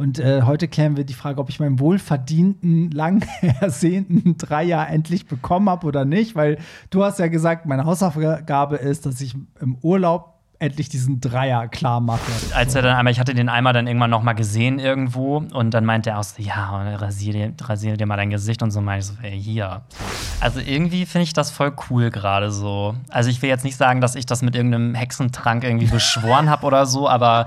Und äh, heute klären wir die Frage, ob ich meinen wohlverdienten, lang ersehnten Dreier endlich bekommen habe oder nicht. Weil du hast ja gesagt, meine Hausaufgabe ist, dass ich im Urlaub endlich diesen Dreier klar mache. Als er dann einmal, ich hatte den einmal dann irgendwann noch mal gesehen irgendwo und dann meinte er auch so, ja, rasier dir, rasier dir mal dein Gesicht und so meine ich so, ey, hier. Also irgendwie finde ich das voll cool gerade so. Also ich will jetzt nicht sagen, dass ich das mit irgendeinem Hexentrank irgendwie beschworen habe oder so, aber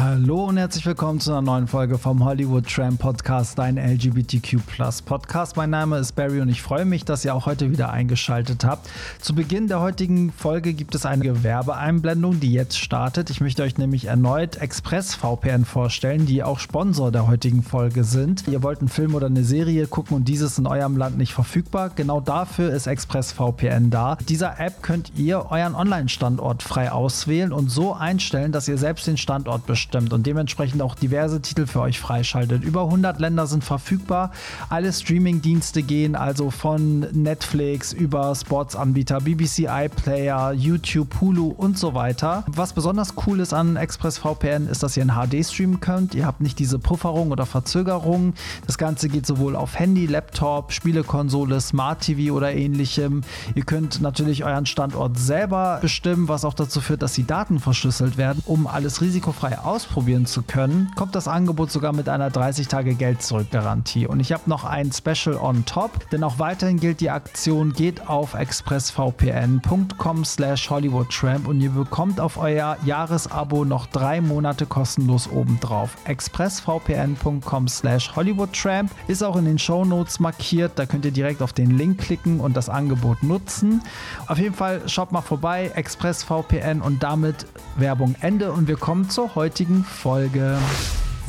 Hallo und herzlich willkommen zu einer neuen Folge vom Hollywood Tram Podcast, dein LGBTQ Podcast. Mein Name ist Barry und ich freue mich, dass ihr auch heute wieder eingeschaltet habt. Zu Beginn der heutigen Folge gibt es eine Werbeeinblendung, die jetzt startet. Ich möchte euch nämlich erneut Express VPN vorstellen, die auch Sponsor der heutigen Folge sind. Ihr wollt einen Film oder eine Serie gucken und dieses in eurem Land nicht verfügbar. Genau dafür ist Express VPN da. Dieser App könnt ihr euren Online-Standort frei auswählen und so einstellen, dass ihr selbst den Standort bestimmt abstimmt und dementsprechend auch diverse Titel für euch freischaltet. Über 100 Länder sind verfügbar. Alle Streaming-Dienste gehen also von Netflix über Sportsanbieter, BBC iPlayer, YouTube, Hulu und so weiter. Was besonders cool ist an ExpressVPN ist, dass ihr in HD streamen könnt. Ihr habt nicht diese Pufferung oder Verzögerung. Das Ganze geht sowohl auf Handy, Laptop, Spielekonsole, Smart TV oder ähnlichem. Ihr könnt natürlich euren Standort selber bestimmen, was auch dazu führt, dass die Daten verschlüsselt werden, um alles risikofrei auszuprobieren ausprobieren zu können, kommt das Angebot sogar mit einer 30-Tage-Geld-Zurück-Garantie. Und ich habe noch ein Special on top, denn auch weiterhin gilt die Aktion, geht auf expressvpn.com slash hollywoodtramp und ihr bekommt auf euer Jahresabo noch drei Monate kostenlos obendrauf. expressvpn.com slash hollywoodtramp ist auch in den Show Notes markiert, da könnt ihr direkt auf den Link klicken und das Angebot nutzen. Auf jeden Fall schaut mal vorbei, expressvpn und damit Werbung Ende und wir kommen zur heutigen heutigen Folge.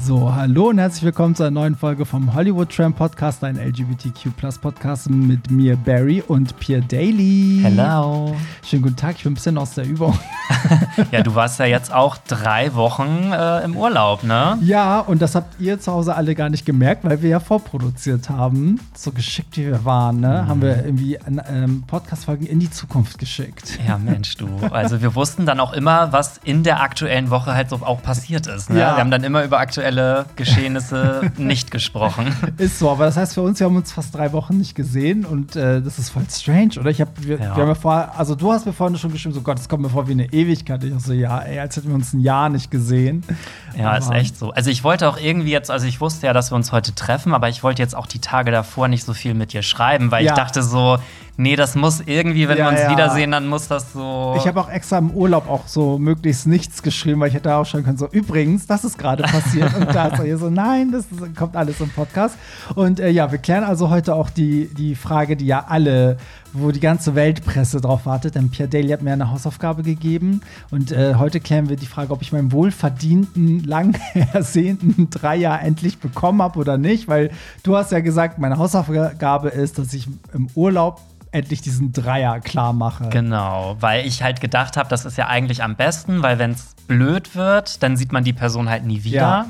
So, hallo und herzlich willkommen zu einer neuen Folge vom Hollywood Tram Podcast, ein LGBTQ Podcast mit mir, Barry und Pierre Daly. Hello. Schönen guten Tag, ich bin ein bisschen aus der Übung. ja, du warst ja jetzt auch drei Wochen äh, im Urlaub, ne? Ja, und das habt ihr zu Hause alle gar nicht gemerkt, weil wir ja vorproduziert haben. So geschickt wie wir waren, ne? Mhm. Haben wir irgendwie ähm, Podcast-Folgen in die Zukunft geschickt. Ja, Mensch, du. Also, wir wussten dann auch immer, was in der aktuellen Woche halt so auch passiert ist. Ne? Ja. Wir haben dann immer über aktuelle aktuelle Geschehnisse nicht gesprochen. Ist so, aber das heißt für uns, wir haben uns fast drei Wochen nicht gesehen und äh, das ist voll strange, oder? Ich hab, wir, ja. wir haben ja vorher, also du hast mir vorhin schon geschrieben, so Gott, das kommt mir vor wie eine Ewigkeit. Ich so, ja, ey, als hätten wir uns ein Jahr nicht gesehen. Ja, aber ist echt so. Also ich wollte auch irgendwie jetzt, also ich wusste ja, dass wir uns heute treffen, aber ich wollte jetzt auch die Tage davor nicht so viel mit dir schreiben, weil ja. ich dachte so, nee, das muss irgendwie, wenn ja, wir uns ja. wiedersehen, dann muss das so. Ich habe auch extra im Urlaub auch so möglichst nichts geschrieben, weil ich hätte auch schon können, so übrigens, das ist gerade passiert. und da ist er hier so, nein, das kommt alles im Podcast. Und äh, ja, wir klären also heute auch die, die Frage, die ja alle wo die ganze Weltpresse drauf wartet. Denn Pierre Daly hat mir eine Hausaufgabe gegeben. Und äh, heute klären wir die Frage, ob ich meinen wohlverdienten, lang ersehnten Dreier endlich bekommen habe oder nicht. Weil du hast ja gesagt, meine Hausaufgabe ist, dass ich im Urlaub endlich diesen Dreier klar mache. Genau, weil ich halt gedacht habe, das ist ja eigentlich am besten, weil wenn es blöd wird, dann sieht man die Person halt nie wieder. Ja.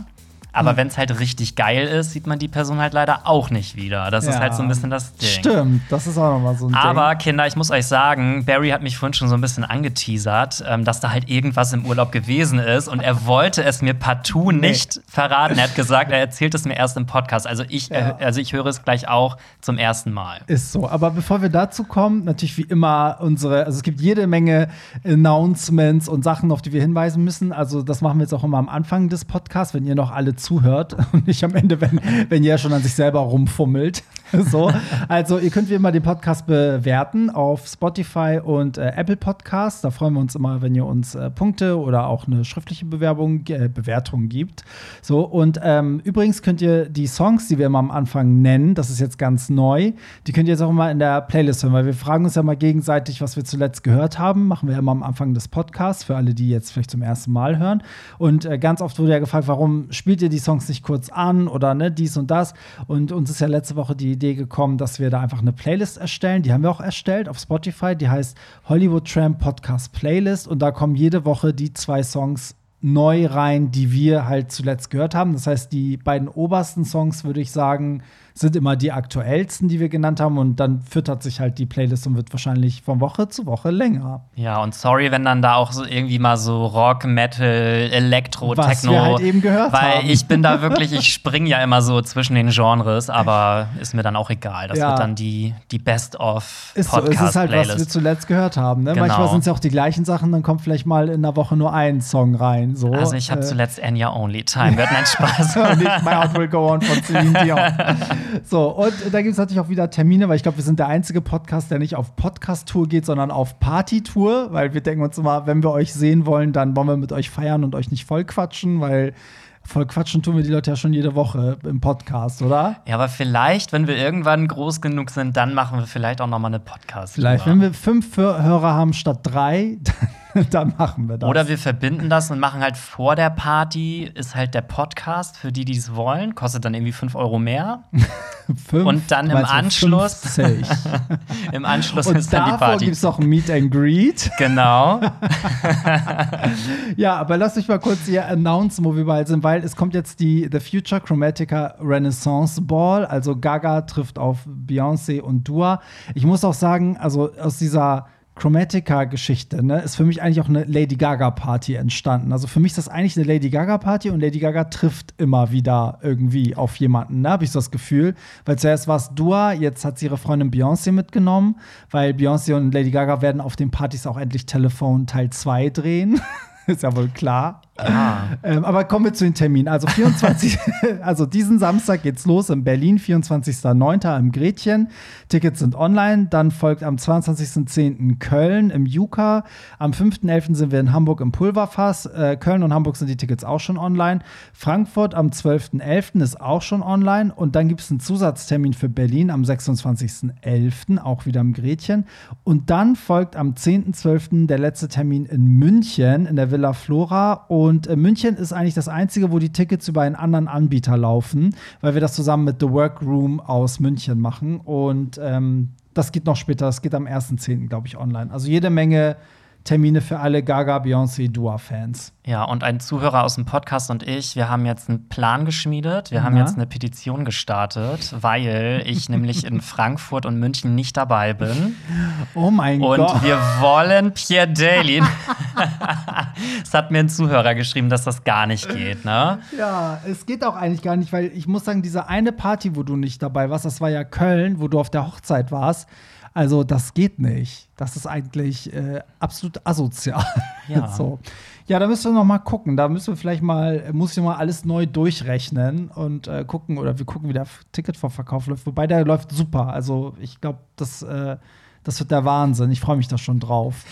Aber mhm. wenn es halt richtig geil ist, sieht man die Person halt leider auch nicht wieder. Das ja. ist halt so ein bisschen das Ding. Stimmt, das ist auch nochmal so ein Aber Ding. Kinder, ich muss euch sagen, Barry hat mich vorhin schon so ein bisschen angeteasert, ähm, dass da halt irgendwas im Urlaub gewesen ist und er wollte es mir partout nee. nicht verraten. Er hat gesagt, er erzählt es mir erst im Podcast. Also ich, ja. äh, also ich höre es gleich auch zum ersten Mal. Ist so. Aber bevor wir dazu kommen, natürlich wie immer unsere, also es gibt jede Menge Announcements und Sachen, auf die wir hinweisen müssen. Also das machen wir jetzt auch immer am Anfang des Podcasts, wenn ihr noch alle zuhört und nicht am Ende, wenn, wenn ihr schon an sich selber rumfummelt. so. Also, ihr könnt wie immer den Podcast bewerten auf Spotify und äh, Apple Podcasts. Da freuen wir uns immer, wenn ihr uns äh, Punkte oder auch eine schriftliche Bewerbung, äh, Bewertung gibt. So, und ähm, übrigens könnt ihr die Songs, die wir immer am Anfang nennen, das ist jetzt ganz neu, die könnt ihr jetzt auch immer in der Playlist hören, weil wir fragen uns ja mal gegenseitig, was wir zuletzt gehört haben. Machen wir immer am Anfang des Podcasts, für alle, die jetzt vielleicht zum ersten Mal hören. Und äh, ganz oft wurde ja gefragt, warum spielt ihr die Songs nicht kurz an oder ne, dies und das. Und uns ist ja letzte Woche die Idee gekommen, dass wir da einfach eine Playlist erstellen. Die haben wir auch erstellt auf Spotify. Die heißt Hollywood Tramp Podcast Playlist. Und da kommen jede Woche die zwei Songs neu rein, die wir halt zuletzt gehört haben. Das heißt, die beiden obersten Songs, würde ich sagen, sind immer die aktuellsten, die wir genannt haben. Und dann füttert sich halt die Playlist und wird wahrscheinlich von Woche zu Woche länger. Ja, und sorry, wenn dann da auch so irgendwie mal so Rock, Metal, Elektro, Was Techno. wir halt eben gehört weil haben. ich bin da wirklich, ich springe ja immer so zwischen den Genres, aber ist mir dann auch egal. Das Ja. wird dann die, die Best-of Ist so, es ist halt, was wir zuletzt gehört haben. Ne? Genau. Manchmal sind es ja auch die gleichen Sachen, dann kommt vielleicht mal in der Woche nur ein Song rein. So. Also ich habe Äh, zuletzt Enya Only Time. Wird ein Spaß. nicht My Heart Will Go On von Celine Dion. So, und da gibt es natürlich auch wieder Termine, weil ich glaube, wir sind der einzige Podcast, der nicht auf Podcast-Tour geht, sondern auf Party-Tour, weil wir denken uns immer, wenn wir euch sehen wollen, dann wollen wir mit euch feiern und euch nicht voll quatschen, weil voll quatschen tun wir die Leute ja schon jede Woche im Podcast, oder? Ja, aber vielleicht, wenn wir irgendwann groß genug sind, dann machen wir vielleicht auch noch mal eine podcast Vielleicht, wenn wir fünf Hörer haben statt drei, dann, dann machen wir das. Oder wir verbinden das und machen halt vor der Party, ist halt der Podcast für die, die es wollen. Kostet dann irgendwie 5 Euro mehr. Fünf, und dann im Anschluss- 50. Im Anschluss Und ist dann die Party. gibt es noch ein Meet and Greet. Genau. Ja, aber lasst euch mal kurz hier announcen, wo wir bald sind, weil es kommt jetzt die The Future Chromatica Renaissance Ball. Also Gaga trifft auf Beyoncé und Dua. Ich muss auch sagen, also aus dieser Chromatica-Geschichte, ne, ist für mich eigentlich auch eine Lady Gaga-Party entstanden. Also für mich ist das eigentlich eine Lady Gaga-Party und Lady Gaga trifft immer wieder irgendwie auf jemanden, ne, habe ich so das Gefühl. Weil zuerst war es Dua, jetzt hat sie ihre Freundin Beyoncé mitgenommen, weil Beyoncé und Lady Gaga werden auf den Partys auch endlich Telefon Teil 2 drehen. ist ja wohl klar. Ähm, aber kommen wir zu den Terminen. Also 24, also diesen Samstag geht's los in Berlin, 24.09. im Gretchen. Tickets sind online. Dann folgt am 22.10. Köln im Juka. Am 5.11. sind wir in Hamburg im Pulverfass. Äh, Köln und Hamburg sind die Tickets auch schon online. Frankfurt am 12.11. ist auch schon online. Und dann gibt es einen Zusatztermin für Berlin am 26.11. auch wieder im Gretchen. Und dann folgt am 10.12. der letzte Termin in München in der Villa Flora. Und äh, München ist eigentlich das einzige, wo die Tickets über einen anderen Anbieter laufen, weil wir das zusammen mit The Workroom aus München machen. Und ähm, das geht noch später, das geht am 1.10., glaube ich, online. Also jede Menge Termine für alle Gaga, Beyoncé, Dua-Fans. Ja, und ein Zuhörer aus dem Podcast und ich, wir haben jetzt einen Plan geschmiedet. Wir haben Na? jetzt eine Petition gestartet, weil ich nämlich in Frankfurt und München nicht dabei bin. Oh mein Und Gott. wir wollen Pierre Daly. Es hat mir ein Zuhörer geschrieben, dass das gar nicht geht, ne? Ja, es geht auch eigentlich gar nicht, weil ich muss sagen, diese eine Party, wo du nicht dabei warst, das war ja Köln, wo du auf der Hochzeit warst. Also, das geht nicht. Das ist eigentlich äh, absolut asozial. Ja. so. ja, da müssen wir noch mal gucken. Da müssen wir vielleicht mal, muss ich mal alles neu durchrechnen und äh, gucken, oder wir gucken, wie der Ticketvorverkauf läuft. Wobei der läuft super. Also, ich glaube, das, äh, das wird der Wahnsinn. Ich freue mich da schon drauf.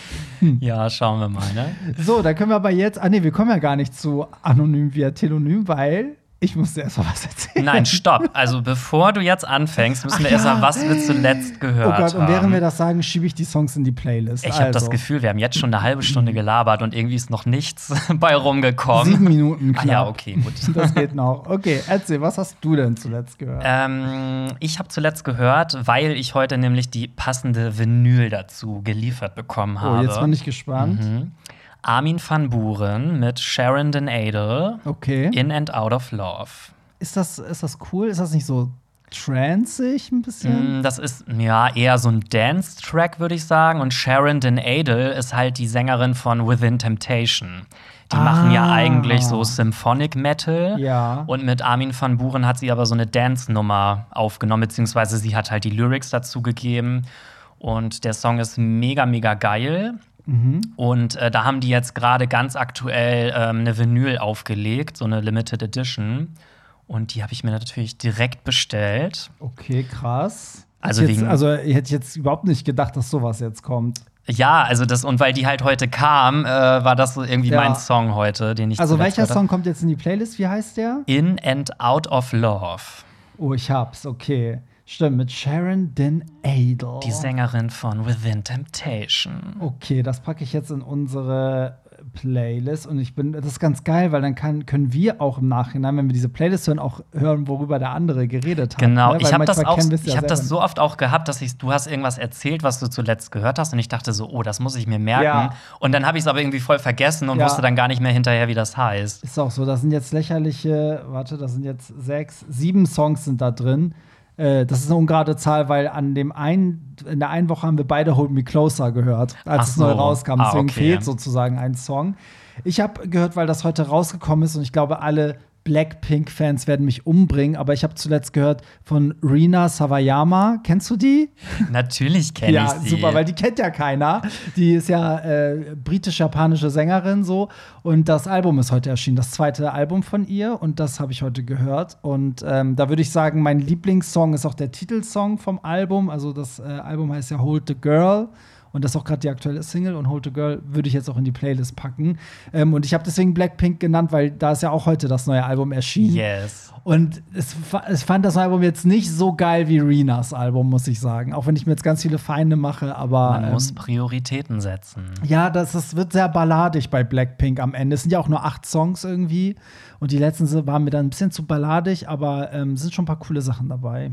Ja, schauen wir mal, ne? So, da können wir aber jetzt, ah nee, wir kommen ja gar nicht zu anonym via Telonym, weil ich muss dir erst mal was erzählen. Nein, stopp. Also, bevor du jetzt anfängst, müssen wir Ach erst mal, ja. was wir zuletzt gehört Oh Gott, und haben. während wir das sagen, schiebe ich die Songs in die Playlist. ich habe also, das Gefühl, wir haben jetzt schon eine halbe Stunde gelabert und irgendwie ist noch nichts bei rumgekommen. Sieben Minuten Ah knapp. ja, okay, gut. Das geht noch. Okay, erzähl, was hast du denn zuletzt gehört? Ähm, ich habe zuletzt gehört, weil ich heute nämlich die passende Vinyl dazu geliefert bekommen habe. oh, jetzt bin ich gespannt. Mhm. Armin van Buren mit Sharon Den Adel, Okay. In and Out of Love. Ist das, ist das cool? Ist das nicht so transig ein bisschen? Mm, Das ist ja eher so ein Dance-Track, würde ich sagen. Und Sharon Den Adel ist halt die Sängerin von Within Temptation. Die Ah. machen ja eigentlich so Symphonic Metal. Ja. Und mit Armin van Buren hat sie aber so eine Dance-Nummer aufgenommen, beziehungsweise sie hat halt die Lyrics dazu gegeben. Und der Song ist mega, mega geil. Mhm. Und äh, da haben die jetzt gerade ganz aktuell ähm, eine Vinyl aufgelegt, so eine Limited Edition. Und die habe ich mir natürlich direkt bestellt. Okay, krass. Also Hätte jetzt, also ich hätte jetzt überhaupt nicht gedacht, dass sowas jetzt kommt. Ja, also das, und weil die halt heute kam, äh, war das so irgendwie Ja. mein Song heute, den ich Also welcher hab. Song kommt jetzt in die Playlist? Wie heißt der? In and Out of Love. Oh, ich hab's, okay. Stimmt, mit Sharon Den Adel. Die Sängerin von Within Temptation. Okay, das packe ich jetzt in unsere Playlist und ich bin, das ist ganz geil, weil dann kann, können wir auch im Nachhinein, wenn wir diese Playlist hören, auch hören, worüber der andere geredet hat. Genau, ne? ich habe das auch, ja ich habe das so oft auch gehabt, dass ich, du hast irgendwas erzählt, was du zuletzt gehört hast, und ich dachte so, oh, das muss ich mir merken. Ja. Und dann habe ich es aber irgendwie voll vergessen und Ja. wusste dann gar nicht mehr hinterher, wie das heißt. Ist auch so, da sind jetzt lächerliche, warte, da sind jetzt sechs, sieben Songs sind da drin. Äh, das ist eine ungerade Zahl, weil an dem einen, in der einen Woche haben wir beide Hold Me Closer gehört, als Ach es neu so. rauskam. Ah, Deswegen okay. fehlt sozusagen ein Song. Ich habe gehört, weil das heute rausgekommen ist und ich glaube, alle Blackpink-Fans werden mich umbringen, aber ich habe zuletzt gehört von Rina Sawayama. Kennst du die? Natürlich kenne ja, ich sie. super, weil die kennt ja keiner. Die ist ja äh, britisch-japanische Sängerin so. Und das Album ist heute erschienen, das zweite Album von ihr. Und das habe ich heute gehört. Und ähm, da würde ich sagen, mein Lieblingssong ist auch der Titelsong vom Album. Also das äh, Album heißt ja Hold the Girl. Und das ist auch gerade die aktuelle Single und Hold the Girl würde ich jetzt auch in die Playlist packen. Ähm, und ich habe deswegen Blackpink genannt, weil da ist ja auch heute das neue Album erschienen. Yes. Und es, es fand das Album jetzt nicht so geil wie Rinas Album, muss ich sagen. Auch wenn ich mir jetzt ganz viele Feinde mache, aber. Man ähm, muss Prioritäten setzen. ja, das, das wird sehr balladig bei Blackpink am Ende. Es sind ja auch nur acht Songs irgendwie. Und die letzten waren mir dann ein bisschen zu balladig, aber ähm, sind schon ein paar coole Sachen dabei.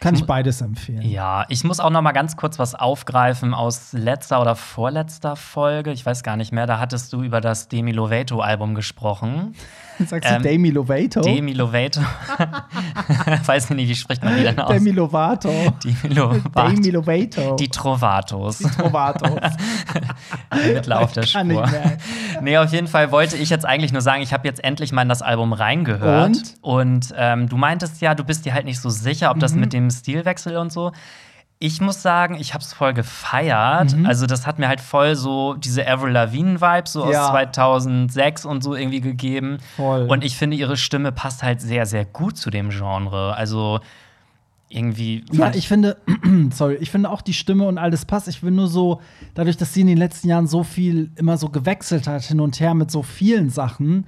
Kann ich beides empfehlen. Ja, ich muss auch noch mal ganz kurz was aufgreifen aus letzter oder vorletzter Folge. Ich weiß gar nicht mehr. Da hattest du über das Demi Lovato-Album gesprochen. Sagst du Ähm, Demi Lovato? Demi Lovato. weiß ich nicht, wie spricht man die denn aus? Demi Lovato. Demi Lovato. Demi Lovato. Die Trovatos. Trovatos. Mittler auf der Kann nicht Spur. mehr. Nee, auf jeden Fall wollte ich jetzt eigentlich nur sagen, ich habe jetzt endlich mal in das Album reingehört. Und? Und ähm, du meintest ja, du bist dir halt nicht so sicher, ob Mhm. das mit dem Stilwechsel und so. Ich muss sagen, ich habe es voll gefeiert. Mhm. Also, das hat mir halt voll so diese Avril Lavigne-Vibes so Ja. aus 2006 und so irgendwie gegeben. Voll. Und ich finde, ihre Stimme passt halt sehr, sehr gut zu dem Genre. Also, irgendwie. Ja, ich finde, sorry, ich finde auch die Stimme und alles passt. Ich bin nur so, dadurch, dass sie in den letzten Jahren so viel immer so gewechselt hat, hin und her mit so vielen Sachen,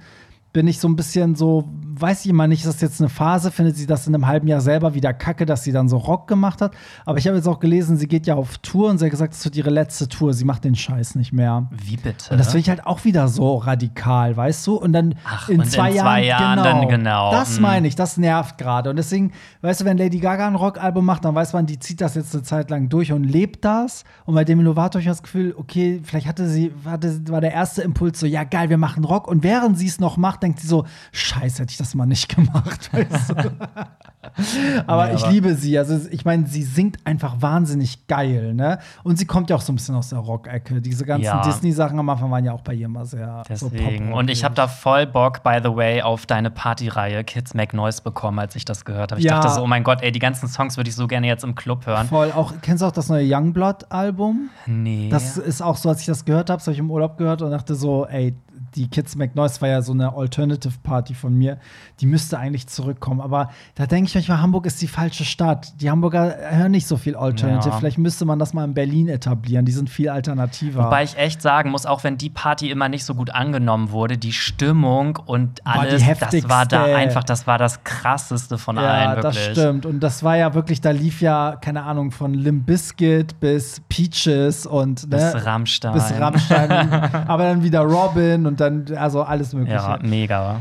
bin ich so ein bisschen so, weiß ich immer nicht, ist das jetzt eine Phase, findet sie das in einem halben Jahr selber wieder kacke, dass sie dann so Rock gemacht hat. Aber ich habe jetzt auch gelesen, sie geht ja auf Tour und sie hat gesagt, es wird ihre letzte Tour, sie macht den Scheiß nicht mehr. Wie bitte? Und das finde ich halt auch wieder so radikal, weißt du? Und dann Ach, in, und in zwei, zwei Jahren, Jahren dann genau. Das Mm. meine ich, das nervt gerade. Und deswegen, weißt du, wenn Lady Gaga ein Rockalbum macht, dann weiß man, die zieht das jetzt eine Zeit lang durch und lebt das. Und bei Demi Lovato habe ich das Gefühl, okay, vielleicht hatte sie, hatte, war der erste Impuls so, ja geil, wir machen Rock. Und während sie es noch macht, denkt sie so, scheiße, hätte ich das mal nicht gemacht. Weißt du? aber Nee, ich aber- liebe sie. Also ich meine, sie singt einfach wahnsinnig geil, ne? Und sie kommt ja auch so ein bisschen aus der Rock-Ecke. Diese ganzen Ja. Disney-Sachen am Anfang waren ja auch bei ihr immer sehr so Deswegen. Pop-Rock. und ich habe da voll Bock, by the way, auf deine Partyreihe Kids Make Noise bekommen, als ich das gehört habe. Ich Ja. dachte so, oh mein Gott, ey, die ganzen Songs würde ich so gerne jetzt im Club hören. voll auch. Kennst du auch das neue Youngblood-Album? Nee. Das ist auch so, als ich das gehört habe, das habe ich im Urlaub gehört und dachte so, ey, die Kids Make Noise war ja so eine Alternative Party von mir. Die müsste eigentlich zurückkommen. Aber da denke ich manchmal, Hamburg ist die falsche Stadt. Die Hamburger hören nicht so viel Alternative. Ja. Vielleicht müsste man das mal in Berlin etablieren. Die sind viel alternativer. Wobei ich echt sagen muss, auch wenn die Party immer nicht so gut angenommen wurde, die Stimmung und War alles, das war da einfach, das war das krasseste von Ja, allen, das wirklich. stimmt. Und das war ja wirklich, da lief ja, keine Ahnung, von Limp Bizkit bis Peaches und Bis ne, Rammstein. bis Rammstein. aber dann wieder Robin und dann, also alles Mögliche. Ja, mega.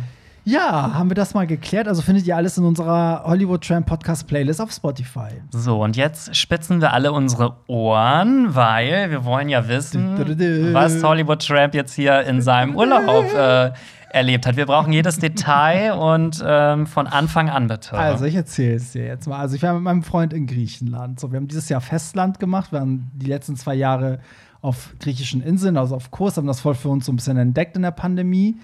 Ja, haben wir das mal geklärt. Also findet ihr alles in unserer Hollywood Tramp Podcast Playlist auf Spotify. So, und jetzt spitzen wir alle unsere Ohren, weil wir wollen ja wissen, du, du, du. was Hollywood Tramp jetzt hier in seinem Urlaub äh, erlebt hat. Wir brauchen jedes Detail und ähm, von Anfang an bitte. Also, ich erzähle es dir jetzt mal. Also, ich war mit meinem Freund in Griechenland. So, wir haben dieses Jahr Festland gemacht. Wir haben die letzten zwei Jahre auf griechischen Inseln, also auf Kurs, haben das voll für uns so ein bisschen entdeckt in der Pandemie.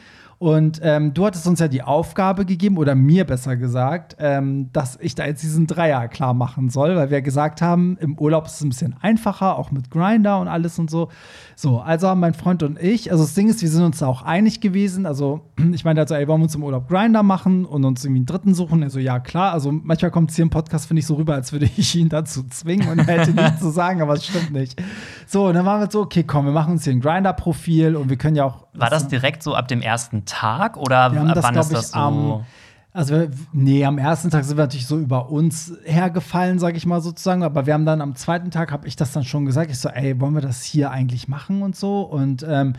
Und ähm, du hattest uns ja die Aufgabe gegeben, oder mir besser gesagt, ähm, dass ich da jetzt diesen Dreier klar machen soll, weil wir gesagt haben, im Urlaub ist es ein bisschen einfacher, auch mit Grinder und alles und so. So, also haben mein Freund und ich, also das Ding ist, wir sind uns da auch einig gewesen. Also, ich meinte also, ey, wollen wir uns im Urlaub Grinder machen und uns irgendwie einen dritten suchen? Er so, ja, klar. Also, manchmal kommt es hier im Podcast, finde ich, so rüber, als würde ich ihn dazu zwingen und er hätte nichts zu sagen, aber es stimmt nicht. So, und dann waren wir so, okay, komm, wir machen uns hier ein Grinder-Profil und wir können ja auch. War das direkt so ab dem ersten Tag oder Wir haben ab das, wann ist das so? am. Also, nee, am ersten Tag sind wir natürlich so über uns hergefallen, sage ich mal sozusagen. Aber wir haben dann am zweiten Tag, habe ich das dann schon gesagt. Ich so, ey, wollen wir das hier eigentlich machen und so? Und ähm,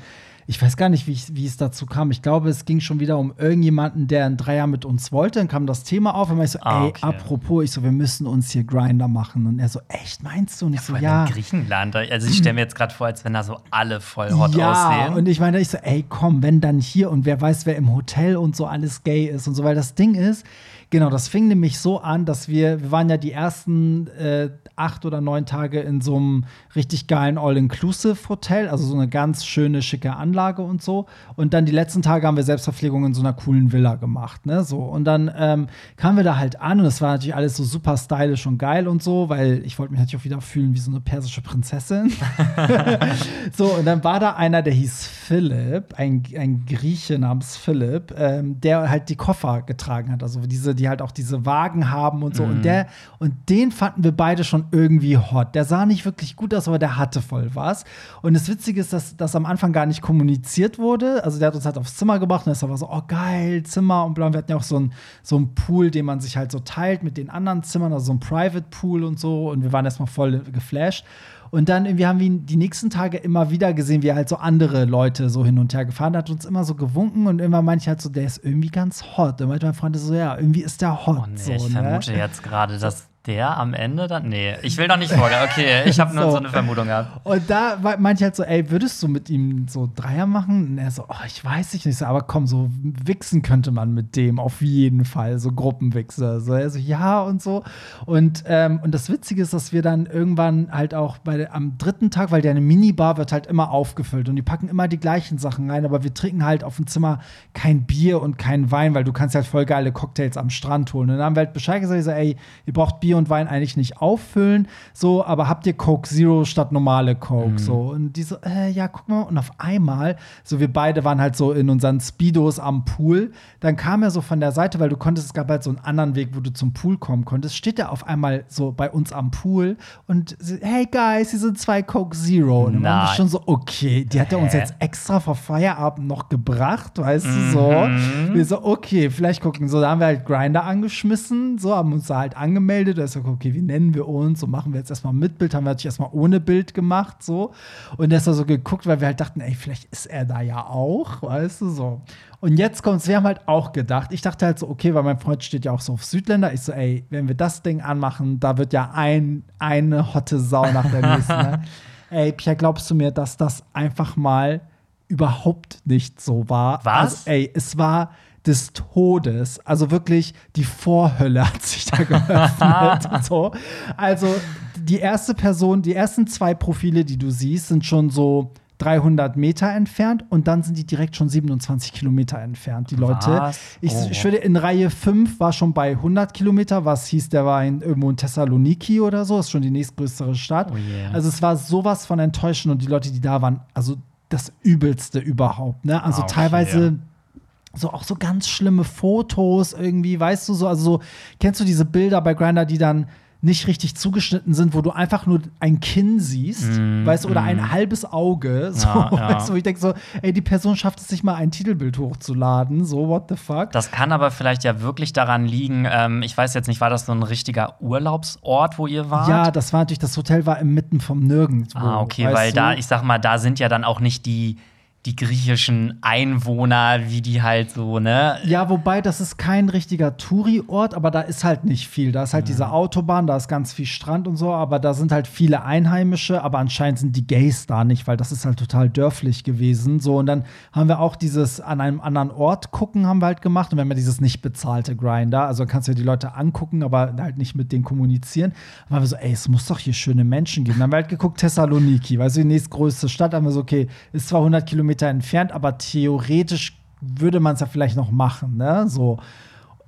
ich weiß gar nicht, wie, ich, wie es dazu kam. Ich glaube, es ging schon wieder um irgendjemanden, der ein Dreier mit uns wollte. Dann kam das Thema auf und ich so, Ah, ey, okay. apropos, ich so, wir müssen uns hier Grinder machen. Und er so, echt, meinst du? Und ich so, Vor allem ja. in Griechenland. Also ich stelle mir jetzt gerade vor, als wenn da so alle voll hot ja, aussehen. und ich meine, ich so, ey, komm, wenn dann hier und wer weiß, wer im Hotel und so alles gay ist und so, weil das Ding ist, Genau, das fing nämlich so an, dass wir, wir waren ja die ersten äh, acht oder neun Tage in so einem richtig geilen All-Inclusive-Hotel, also so eine ganz schöne, schicke Anlage und so. Und dann die letzten Tage haben wir Selbstverpflegung in so einer coolen Villa gemacht, ne? So. Und dann ähm, kamen wir da halt an und es war natürlich alles so super stylisch und geil und so, weil ich wollte mich natürlich auch wieder fühlen wie so eine persische Prinzessin. so, und dann war da einer, der hieß Philipp, ein, ein Grieche namens Philipp, ähm, der halt die Koffer getragen hat, also diese, die halt auch diese Wagen haben und so. Mhm. Und der, und den fanden wir beide schon irgendwie hot. Der sah nicht wirklich gut aus, aber der hatte voll was. Und das Witzige ist, dass das am Anfang gar nicht kommuniziert wurde. Also der hat uns halt aufs Zimmer gebracht und das war so, oh geil, Zimmer und bla. Und wir hatten ja auch so einen so einen Pool, den man sich halt so teilt mit den anderen Zimmern, also so ein Private Pool und so. Und wir waren erstmal voll geflasht. Und dann irgendwie haben wir ihn die nächsten Tage immer wieder gesehen, wie er halt so andere Leute so hin und her gefahren hat, uns immer so gewunken und immer meinte ich halt so, der ist irgendwie ganz hot. Und meinte mein Freund so, ja, irgendwie ist der hot. Oh nee, so, ich ne? vermute jetzt gerade, dass der am Ende dann. Nee, ich will doch nicht vorgehen. Okay, ich habe nur So. so eine Vermutung gehabt. Und da meinte ich halt so, ey, würdest du mit ihm so Dreier machen? Und er so, oh, ich weiß nicht, Ich so, aber komm, so wichsen könnte man mit dem auf jeden Fall, so Gruppenwichser. So, er so, ja und so. Und, ähm, und das Witzige ist, dass wir dann irgendwann halt auch bei, am dritten Tag, weil der eine Minibar wird halt immer aufgefüllt und die packen immer die gleichen Sachen rein, aber wir trinken halt auf dem Zimmer kein Bier und kein Wein, weil du kannst halt voll geile Cocktails am Strand holen. Und dann haben wir halt Bescheid gesagt, ich so, ey, ihr braucht Bier und Wein eigentlich nicht auffüllen, so, aber habt ihr Coke Zero statt normale Coke, so. Und die so, äh, ja, guck mal, und auf einmal, so wir beide waren halt so in unseren Speedos am Pool, dann kam er so von der Seite, weil du konntest, es gab halt so einen anderen Weg, wo du zum Pool kommen konntest, steht er auf einmal so bei uns am Pool und hey guys, hier sind zwei Coke Zero. Und dann waren wir schon so, okay, die hat er uns jetzt extra vor Feierabend noch gebracht, weißt du, so. Wir so, okay, vielleicht gucken. So, da haben wir halt Grinder angeschmissen, so, haben uns da halt angemeldet. Ist so, okay, wie nennen wir uns? So machen wir jetzt erstmal mit Bild, haben wir natürlich erstmal ohne Bild gemacht, so. Und ist da so geguckt, weil wir halt dachten, ey, vielleicht ist er da ja auch, weißt du, so. Und jetzt kommt's, wir haben halt auch gedacht, ich dachte halt so, okay, weil mein Freund steht ja auch so auf Südländer. Ich so, ey, wenn wir das Ding anmachen, da wird ja ein, eine hotte Sau nach der nächsten. Ne? Ey, Pierre, glaubst du mir, dass das einfach mal überhaupt nicht so war? Was? Also, ey, es war des Todes. Also wirklich, die Vorhölle hat sich da geöffnet. so. Also die erste Person, die ersten zwei Profile, die du siehst, sind schon so 300 Meter entfernt und dann sind die direkt schon 27 Kilometer entfernt, die Leute. Was? Ich, Oh. ich würde in Reihe 5 war schon bei 100 Kilometer, was hieß, der war in, irgendwo in Thessaloniki oder so, ist schon die nächstgrößere Stadt. Oh yeah. Also es war sowas von enttäuschend und die Leute, die da waren, also das Übelste überhaupt. Ne? Also Ah, okay. teilweise so auch so ganz schlimme Fotos irgendwie, weißt du so, also so, kennst du diese Bilder bei Grinder, die dann nicht richtig zugeschnitten sind, wo du einfach nur ein Kinn siehst, weißt du, oder ein halbes Auge, so, Mm, Ja, ja. weißt du, wo ich denke so, ey, die Person schafft es nicht mal, ein Titelbild hochzuladen, so, what the fuck? Das kann aber vielleicht ja wirklich daran liegen, ähm, ich weiß jetzt nicht, war das so ein richtiger Urlaubsort, wo ihr wart? ja, das war natürlich, das Hotel war inmitten vom Nirgendwo. Ah, okay, weil du? da, ich sag mal, da sind ja dann auch nicht die, die griechischen Einwohner, wie die halt so, ne? Ja, wobei das ist kein richtiger Touri-Ort, aber da ist halt nicht viel. Da ist halt diese Autobahn, da ist ganz viel Strand und so, aber da sind halt viele Einheimische, aber anscheinend sind die Gays da nicht, weil das ist halt total dörflich gewesen. So, und dann haben wir auch dieses an einem anderen Ort gucken, haben wir halt gemacht. Und wir haben ja dieses nicht bezahlte Grinder. Also kannst du ja die Leute angucken, aber halt nicht mit denen kommunizieren. Dann waren wir so, ey, es muss doch hier schöne Menschen geben. Dann haben wir halt geguckt, Thessaloniki, weißt du, die nächstgrößte Stadt, haben wir so, okay, ist zwar 100 Kilometer entfernt, aber theoretisch würde man es ja vielleicht noch machen, ne? So.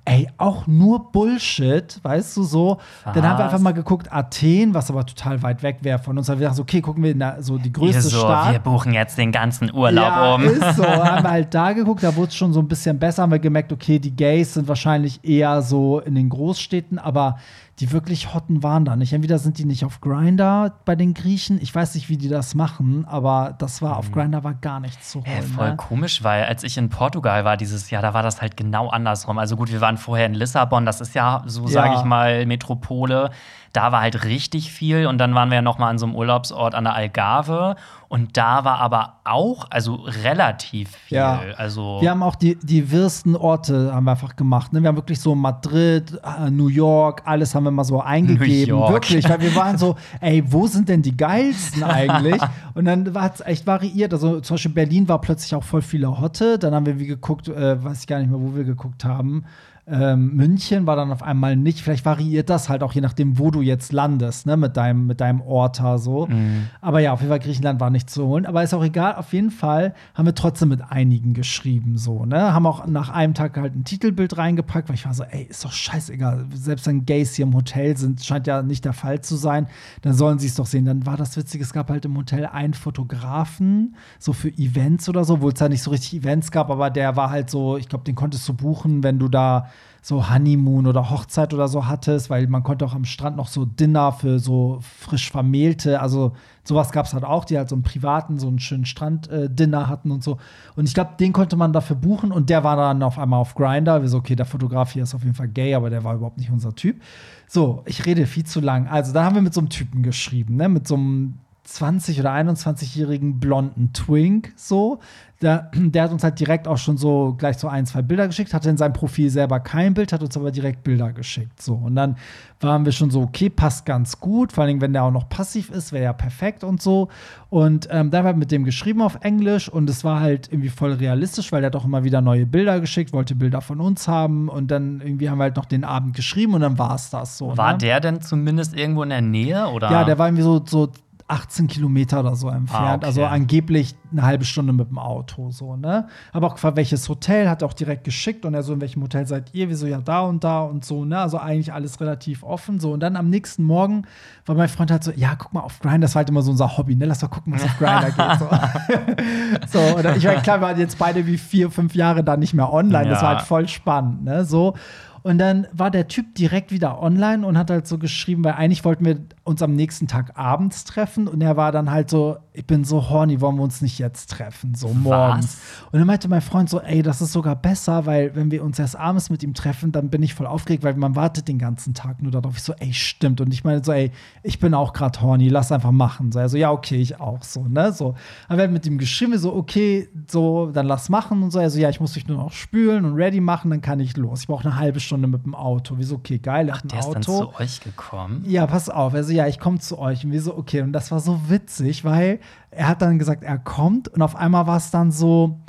Ey, auch nur Bullshit, weißt du so. Dann haben wir Was? einfach mal geguckt, Athen, was aber total weit weg wäre von uns. Da haben wir gedacht, so, okay, gucken wir in der, so die größte so, Stadt. wir buchen jetzt den ganzen Urlaub ja, um. ist so. haben wir halt da geguckt, da wurde es schon so ein bisschen besser. Haben wir gemerkt, okay, die Gays sind wahrscheinlich eher so in den Großstädten, aber die wirklich Hotten waren da nicht. Entweder sind die nicht auf Grinder bei den Griechen. Ich weiß nicht, wie die das machen, aber das war auf Grinder war gar nichts zu holen. Voll ne? komisch, weil als ich in Portugal war dieses Jahr, da war das halt genau andersrum. Also gut, wir waren vorher in Lissabon, das ist ja so, sage Ja. ich mal, Metropole. Da war halt richtig viel und dann waren wir ja noch mal an so einem Urlaubsort an der Algarve und da war aber auch, also relativ viel. Ja. Also Wir haben auch die, die wirsten Orte haben wir einfach gemacht. Ne? Wir haben wirklich so Madrid, äh, New York, alles haben wir mal so eingegeben. Wirklich, weil wir waren so, ey, wo sind denn die geilsten eigentlich? Und dann war es echt variiert. Also zum Beispiel Berlin war plötzlich auch voll viele Hotte. Dann haben wir wie geguckt, äh, weiß ich gar nicht mehr, wo wir geguckt haben. Ähm, München war dann auf einmal nicht. Vielleicht variiert das halt auch je nachdem, wo du jetzt landest, ne, mit deinem, mit deinem Orta so. Mhm. Aber ja, auf jeden Fall Griechenland war nicht zu holen. Aber ist auch egal, auf jeden Fall haben wir trotzdem mit einigen geschrieben, so, ne? Haben auch nach einem Tag halt ein Titelbild reingepackt, weil ich war so, ey, ist doch scheißegal. Selbst wenn Gays hier im Hotel sind, scheint ja nicht der Fall zu sein, dann sollen sie es doch sehen. Dann war das Witzige, es gab halt im Hotel einen Fotografen, so für Events oder so, obwohl es da nicht so richtig Events gab, aber der war halt so, ich glaube, den konntest du buchen, wenn du da so Honeymoon oder Hochzeit oder so hattest, weil man konnte auch am Strand noch so Dinner für so frisch Vermählte, also sowas gab es halt auch, die halt so einen privaten, so einen schönen Strand-Dinner äh, hatten und so. Und ich glaube, den konnte man dafür buchen und der war dann auf einmal auf Grinder. Wir so, okay, der Fotograf hier ist auf jeden Fall gay, aber der war überhaupt nicht unser Typ. So, ich rede viel zu lang. Also, da haben wir mit so einem Typen geschrieben, ne, mit so einem 20- oder 21-jährigen blonden Twink so. Der, der hat uns halt direkt auch schon so gleich so ein, zwei Bilder geschickt, hatte in seinem Profil selber kein Bild, hat uns aber direkt Bilder geschickt. So. Und dann waren wir schon so, okay, passt ganz gut. Vor allem, wenn der auch noch passiv ist, wäre ja perfekt und so. Und ähm, da haben wir mit dem geschrieben auf Englisch und es war halt irgendwie voll realistisch, weil der auch immer wieder neue Bilder geschickt, wollte Bilder von uns haben und dann irgendwie haben wir halt noch den Abend geschrieben und dann war es das so. War ne? der denn zumindest irgendwo in der Nähe? Oder? Ja, der war irgendwie so, so 18 Kilometer oder so entfernt. Ah, okay. Also angeblich eine halbe Stunde mit dem Auto, so, ne? Aber auch gefragt, welches Hotel, hat er auch direkt geschickt und er so, in welchem Hotel seid ihr? Wir so, ja, da und da und so, ne? Also eigentlich alles relativ offen, so. Und dann am nächsten Morgen war mein Freund halt so, ja, guck mal auf Grind, das war halt immer so unser Hobby, ne? Lass mal gucken, was auf Grinder geht, so. so, und ich meine, klar, wir waren jetzt beide wie vier, fünf Jahre da nicht mehr online, das Ja. war halt voll spannend, ne? So. Und dann war der Typ direkt wieder online und hat halt so geschrieben, weil eigentlich wollten wir uns am nächsten Tag abends treffen und er war dann halt so, ich bin so horny, wollen wir uns nicht jetzt treffen, so morgens. Und dann meinte mein Freund so, ey, das ist sogar besser, weil wenn wir uns erst abends mit ihm treffen, dann bin ich voll aufgeregt, weil man wartet den ganzen Tag nur darauf. Ich so, ey, stimmt. Und ich meine so, ey, ich bin auch gerade horny, lass einfach machen. So, er so, ja, okay, ich auch so, ne, so. Wir haben mit ihm geschrieben, so, okay, so, dann lass machen und so. Er so, ja, ich muss dich nur noch spülen und ready machen, dann kann ich los. Ich brauche eine halbe Stunde mit dem Auto. Wir so, okay, geil, Ach, der ist dann Auto. zu euch gekommen. Ja, pass auf. Also ja, ich komme zu euch. Und wir so, okay. Und das war so witzig, weil er hat dann gesagt, er kommt. Und auf einmal war es dann so,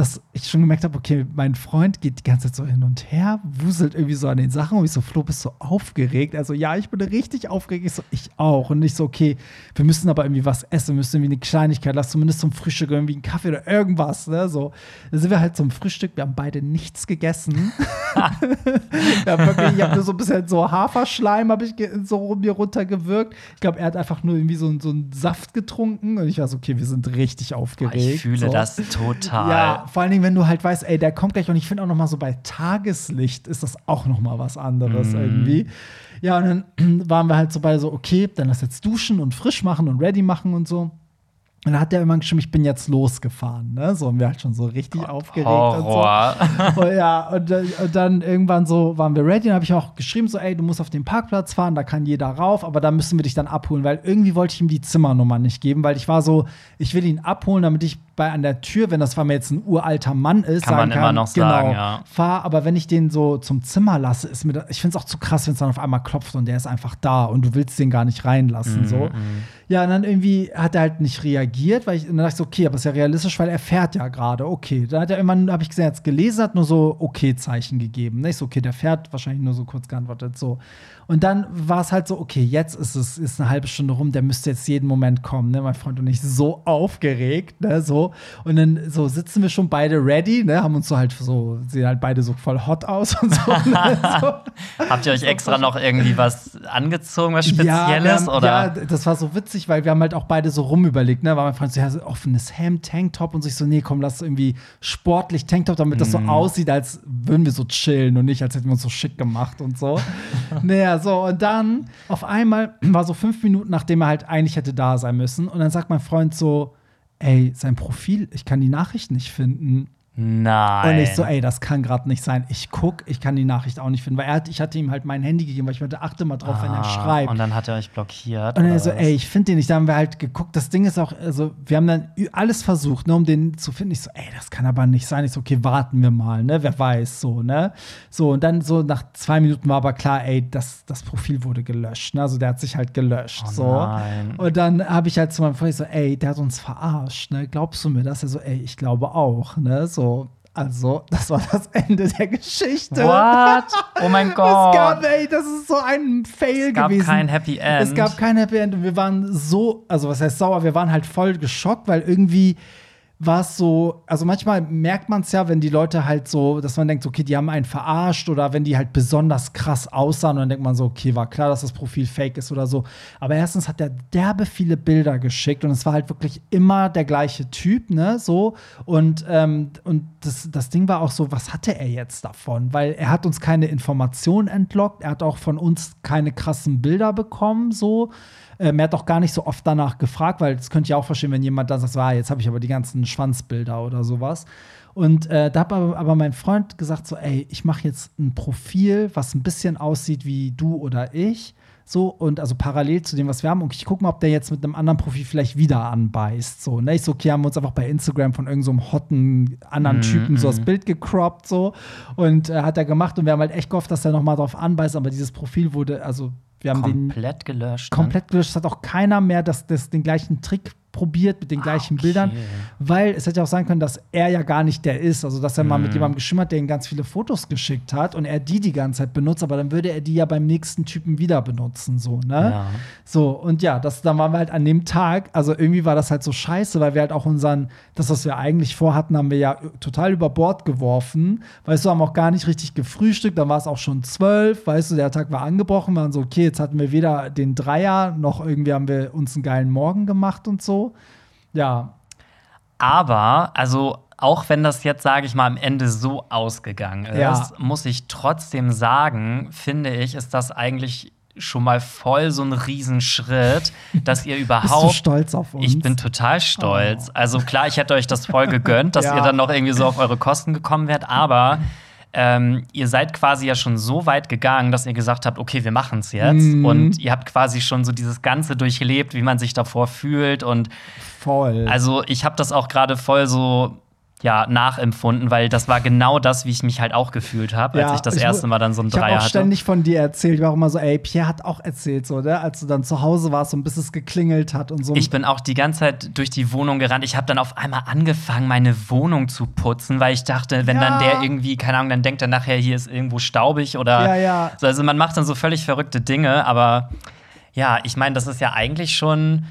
dass ich schon gemerkt habe, okay, mein Freund geht die ganze Zeit so hin und her, wuselt irgendwie so an den Sachen. Und ich so, Flo, bist du aufgeregt? Also ja, ich bin richtig aufgeregt. Ich so, ich auch. Und ich so, okay, wir müssen aber irgendwie was essen. Wir müssen irgendwie eine Kleinigkeit, lass zumindest zum Frühstück irgendwie einen Kaffee oder irgendwas. Ne? So, dann sind wir halt zum Frühstück. Wir haben beide nichts gegessen. ja, wirklich, ich habe nur so ein bisschen so Haferschleim habe ich so mir runtergewirkt. Ich glaube, er hat einfach nur irgendwie so, so einen Saft getrunken und ich war so, okay, wir sind richtig aufgeregt. Ich fühle so. das total. Ja, vor allen Dingen, wenn du halt weißt, ey, der kommt gleich und ich finde auch noch mal so bei Tageslicht ist das auch noch mal was anderes Mhm. irgendwie. Ja, und dann waren wir halt so bei so, okay, dann lass jetzt duschen und frisch machen und ready machen und so. Und dann hat der immer geschrieben, ich bin jetzt losgefahren, ne? So, und wir halt schon so richtig aufgeregt und so. Horror. Und ja, und, dann- und dann irgendwann so waren wir ready und habe ich auch geschrieben, so, ey, du musst auf den Parkplatz fahren, da kann jeder rauf, aber da müssen wir dich dann abholen, weil irgendwie wollte ich ihm die Zimmernummer nicht geben, weil ich war so, ich will ihn abholen, damit ich bei an der Tür, wenn das vor mir jetzt ein uralter Mann ist, Kann man sagen immer noch sagen, genau, ja. fahr, aber wenn ich den so zum Zimmer lasse, ist mir, ich finde es auch zu krass, wenn es dann auf einmal klopft und der ist einfach da und du willst den gar nicht reinlassen, so. Mhm, Ja, und dann irgendwie hat er halt nicht reagiert, weil ich, dann dachte ich so, okay, aber ist ja realistisch, weil er fährt ja gerade, okay. Dann hat er irgendwann, habe ich gesehen, jetzt gelesen, hat nur so Okay-Zeichen gegeben. Ne? Ich so, okay, der fährt wahrscheinlich nur so kurz geantwortet, so. Und dann war es halt so, okay, jetzt ist es ist eine halbe Stunde rum, der müsste jetzt jeden Moment kommen, ne? Mein Freund und ich so aufgeregt, ne? So. Und dann so sitzen wir schon beide ready, ne? Haben uns so halt so, sehen halt beide so voll hot aus und so. ne? so. Habt ihr euch extra noch irgendwie was angezogen, was Spezielles? Ja, haben, oder? ja, das war so witzig, weil wir haben halt auch beide so rumüberlegt, ne? War mein Freund so, ja, so offenes Hemd, Tanktop und sich so, nee, komm, lass irgendwie sportlich Tanktop, damit das so Mhm. aussieht, als würden wir so chillen und nicht, als hätten wir uns so schick gemacht und so. naja, so, und dann auf einmal war so fünf Minuten, nachdem er halt eigentlich hätte da sein müssen. Und dann sagt mein Freund so, ey, sein Profil, ich kann die Nachricht nicht finden. Nein. Und ich so, ey, das kann gerade nicht sein. Ich guck, ich kann die Nachricht auch nicht finden, weil er hat, ich hatte ihm halt mein Handy gegeben, weil ich meinte, achte mal drauf, wenn er Ah, schreibt. Und dann hat er euch blockiert. Und er so, was? ey, ich finde den nicht. Da haben wir halt geguckt. Das Ding ist auch, also, wir haben dann alles versucht, ne, um den zu finden. Ich so, ey, das kann aber nicht sein. Ich so, okay, warten wir mal, ne, wer weiß, so, ne. So, und dann so nach zwei Minuten war aber klar, ey, das, das Profil wurde gelöscht, ne, also der hat sich halt gelöscht, Oh so. nein. Und dann habe ich halt zu meinem Freund so, ey, der hat uns verarscht, ne, glaubst du mir das? Er so, ey, ich glaube auch, ne, so. Also, das war das Ende der Geschichte. What? Oh mein Gott. Es gab, ey, das ist so ein Fail es gab gewesen. kein Happy End. Es gab kein Happy End und wir waren so, also was heißt sauer, wir waren halt voll geschockt, weil irgendwie war es so, also manchmal merkt man es ja, wenn die Leute halt so, dass man denkt, okay, die haben einen verarscht oder wenn die halt besonders krass aussahen und dann denkt man so, okay, war klar, dass das Profil fake ist oder so. Aber erstens hat er derbe viele Bilder geschickt und es war halt wirklich immer der gleiche Typ, ne, so. Und, ähm, und das, das Ding war auch so, was hatte er jetzt davon? Weil er hat uns keine Informationen entlockt, er hat auch von uns keine krassen Bilder bekommen, so. Ähm, er hat auch gar nicht so oft danach gefragt, weil das könnte ich auch verstehen, wenn jemand dann sagt, ah, jetzt habe ich aber die ganzen Schwanzbilder oder sowas. Und äh, da hat aber mein Freund gesagt, so, ey, ich mache jetzt ein Profil, was ein bisschen aussieht wie du oder ich. So, und also parallel zu dem, was wir haben. Und ich gucke mal, ob der jetzt mit einem anderen Profil vielleicht wieder anbeißt. So, ne? Ich so, okay, haben wir uns einfach bei Instagram von irgendeinem so hotten anderen Mhm, Typen so das mhm. Bild gecroppt, so. Und äh, hat er gemacht. Und wir haben halt echt gehofft, dass er noch mal drauf anbeißt. Aber dieses Profil wurde, also, wir haben den Komplett gelöscht. ne? komplett gelöscht. Es hat auch keiner mehr das, das, den gleichen Trick probiert mit den gleichen Ah, okay. Bildern, weil es hätte ja auch sein können, dass er ja gar nicht der ist. Also, dass er mal Mhm. mit jemandem geschrieben hat, der ihm ganz viele Fotos geschickt hat und er die die ganze Zeit benutzt, aber dann würde er die ja beim nächsten Typen wieder benutzen, so, ne? Ja. So, und ja, das, dann waren wir halt an dem Tag, also irgendwie war das halt so scheiße, weil wir halt auch unseren, das, was wir eigentlich vorhatten, haben wir ja total über Bord geworfen. Weißt du, haben auch gar nicht richtig gefrühstückt, dann war es auch schon zwölf, weißt du, der Tag war angebrochen, wir waren so, okay, jetzt hatten wir weder den Dreier, noch irgendwie haben wir uns einen geilen Morgen gemacht und so. Ja, Aber, also, auch wenn das jetzt, sage ich mal, am Ende so ausgegangen ist, Ja. muss ich trotzdem sagen, finde ich, ist das eigentlich schon mal voll so ein Riesenschritt, dass ihr bist du überhaupt. stolz auf uns? Ich bin total stolz. Also klar, ich hätte euch das voll gegönnt, dass Ja. ihr dann noch irgendwie so auf eure Kosten gekommen wärt, aber ähm, ihr seid quasi ja schon so weit gegangen, dass ihr gesagt habt, okay, wir machen es jetzt. Mhm. Und ihr habt quasi schon so dieses Ganze durchlebt, wie man sich davor fühlt. Und voll. also ich habe das auch gerade voll so ja, nachempfunden, weil das war genau das, wie ich mich halt auch gefühlt habe, als Ja, ich das ich erste Mal dann so ein ich habe Dreier auch hatte. ständig von dir erzählt. Ich war auch immer so, ey, Pierre hat auch erzählt, so, ne? als du dann zu Hause warst und bis es geklingelt hat und so. Ich bin auch die ganze Zeit durch die Wohnung gerannt. Ich habe dann auf einmal angefangen, meine Wohnung zu putzen, weil ich dachte, wenn Ja. dann der irgendwie, keine Ahnung, dann denkt er nachher, hier ist irgendwo staubig oder. Ja, ja. So, also man macht dann so völlig verrückte Dinge, aber ja, ich meine, das ist ja eigentlich schon.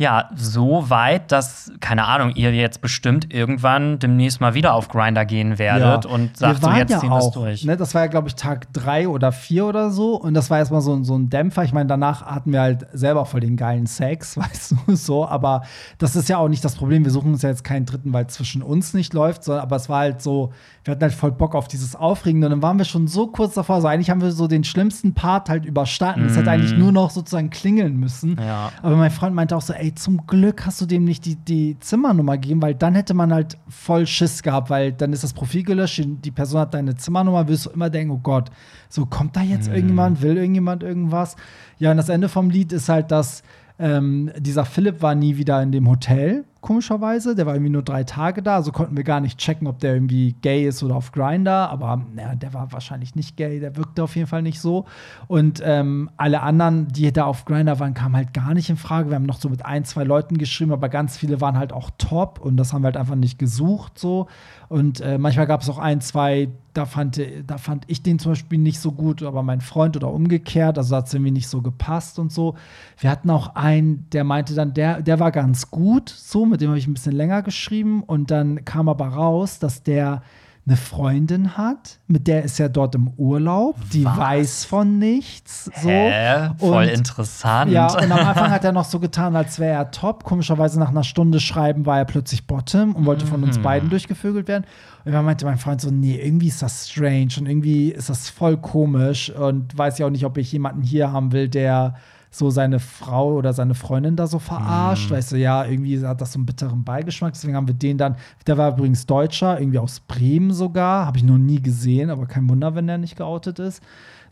Ja, so weit, dass, keine Ahnung, ihr jetzt bestimmt irgendwann demnächst mal wieder auf Grinder gehen werdet und sagt, so jetzt ja ziehen wir es durch. Ne, das war ja, glaube ich, Tag drei oder vier oder so. Und das war erstmal so, so ein Dämpfer. Ich meine, danach hatten wir halt selber voll den geilen Sex, weißt du, so. Aber das ist ja auch nicht das Problem. Wir suchen uns ja jetzt keinen dritten, weil es zwischen uns nicht läuft. So, aber es war halt so, wir hatten halt voll Bock auf dieses Aufregende. Und dann waren wir schon so kurz davor. Also eigentlich haben wir so den schlimmsten Part halt überstanden. Es hätte eigentlich nur noch sozusagen klingeln müssen. Mhm. Ja. Aber mein Freund meinte auch so, ey, zum Glück hast du dem nicht die, die Zimmernummer gegeben, weil dann hätte man halt voll Schiss gehabt, weil dann ist das Profil gelöscht, die die Person hat deine Zimmernummer, wirst du immer denken, oh Gott, so kommt da jetzt irgendjemand, will irgendjemand irgendwas? Ja, und das Ende vom Lied ist halt, dass ähm, dieser Philipp war nie wieder in dem Hotel, komischerweise. Der war irgendwie nur drei Tage da, also konnten wir gar nicht checken, ob der irgendwie gay ist oder auf Grinder. Aber naja, der war wahrscheinlich nicht gay, der wirkte auf jeden Fall nicht so. Und ähm, alle anderen, die da auf Grinder waren, kamen halt gar nicht in Frage. Wir haben noch so mit ein, zwei Leuten geschrieben, aber ganz viele waren halt auch top und das haben wir halt einfach nicht gesucht so. Und äh, manchmal gab es auch ein, zwei, da fand, da fand ich den zum Beispiel nicht so gut, aber mein Freund oder umgekehrt, also hat es irgendwie nicht so gepasst und so. Wir hatten auch einen, der meinte dann, der, der war ganz gut, so, mit dem habe ich ein bisschen länger geschrieben und dann kam aber raus, dass der eine Freundin hat, mit der ist er dort im Urlaub, die Was? weiß von nichts. So. Hä? Voll Und- interessant. Ja, und am Anfang hat er noch so getan, als wäre er top. Komischerweise nach einer Stunde Schreiben war er plötzlich Bottom und wollte von uns Mhm. beiden durchgevögelt werden. Und dann meinte mein Freund so, nee, irgendwie ist das strange und irgendwie ist das voll komisch und weiß ja auch nicht, ob ich jemanden hier haben will, der so seine Frau oder seine Freundin da so verarscht. Mhm. Weißt du, ja, irgendwie hat das so einen bitteren Beigeschmack. Deswegen haben wir den dann, der war übrigens Deutscher, irgendwie aus Bremen sogar, habe ich noch nie gesehen, aber kein Wunder, wenn er nicht geoutet ist.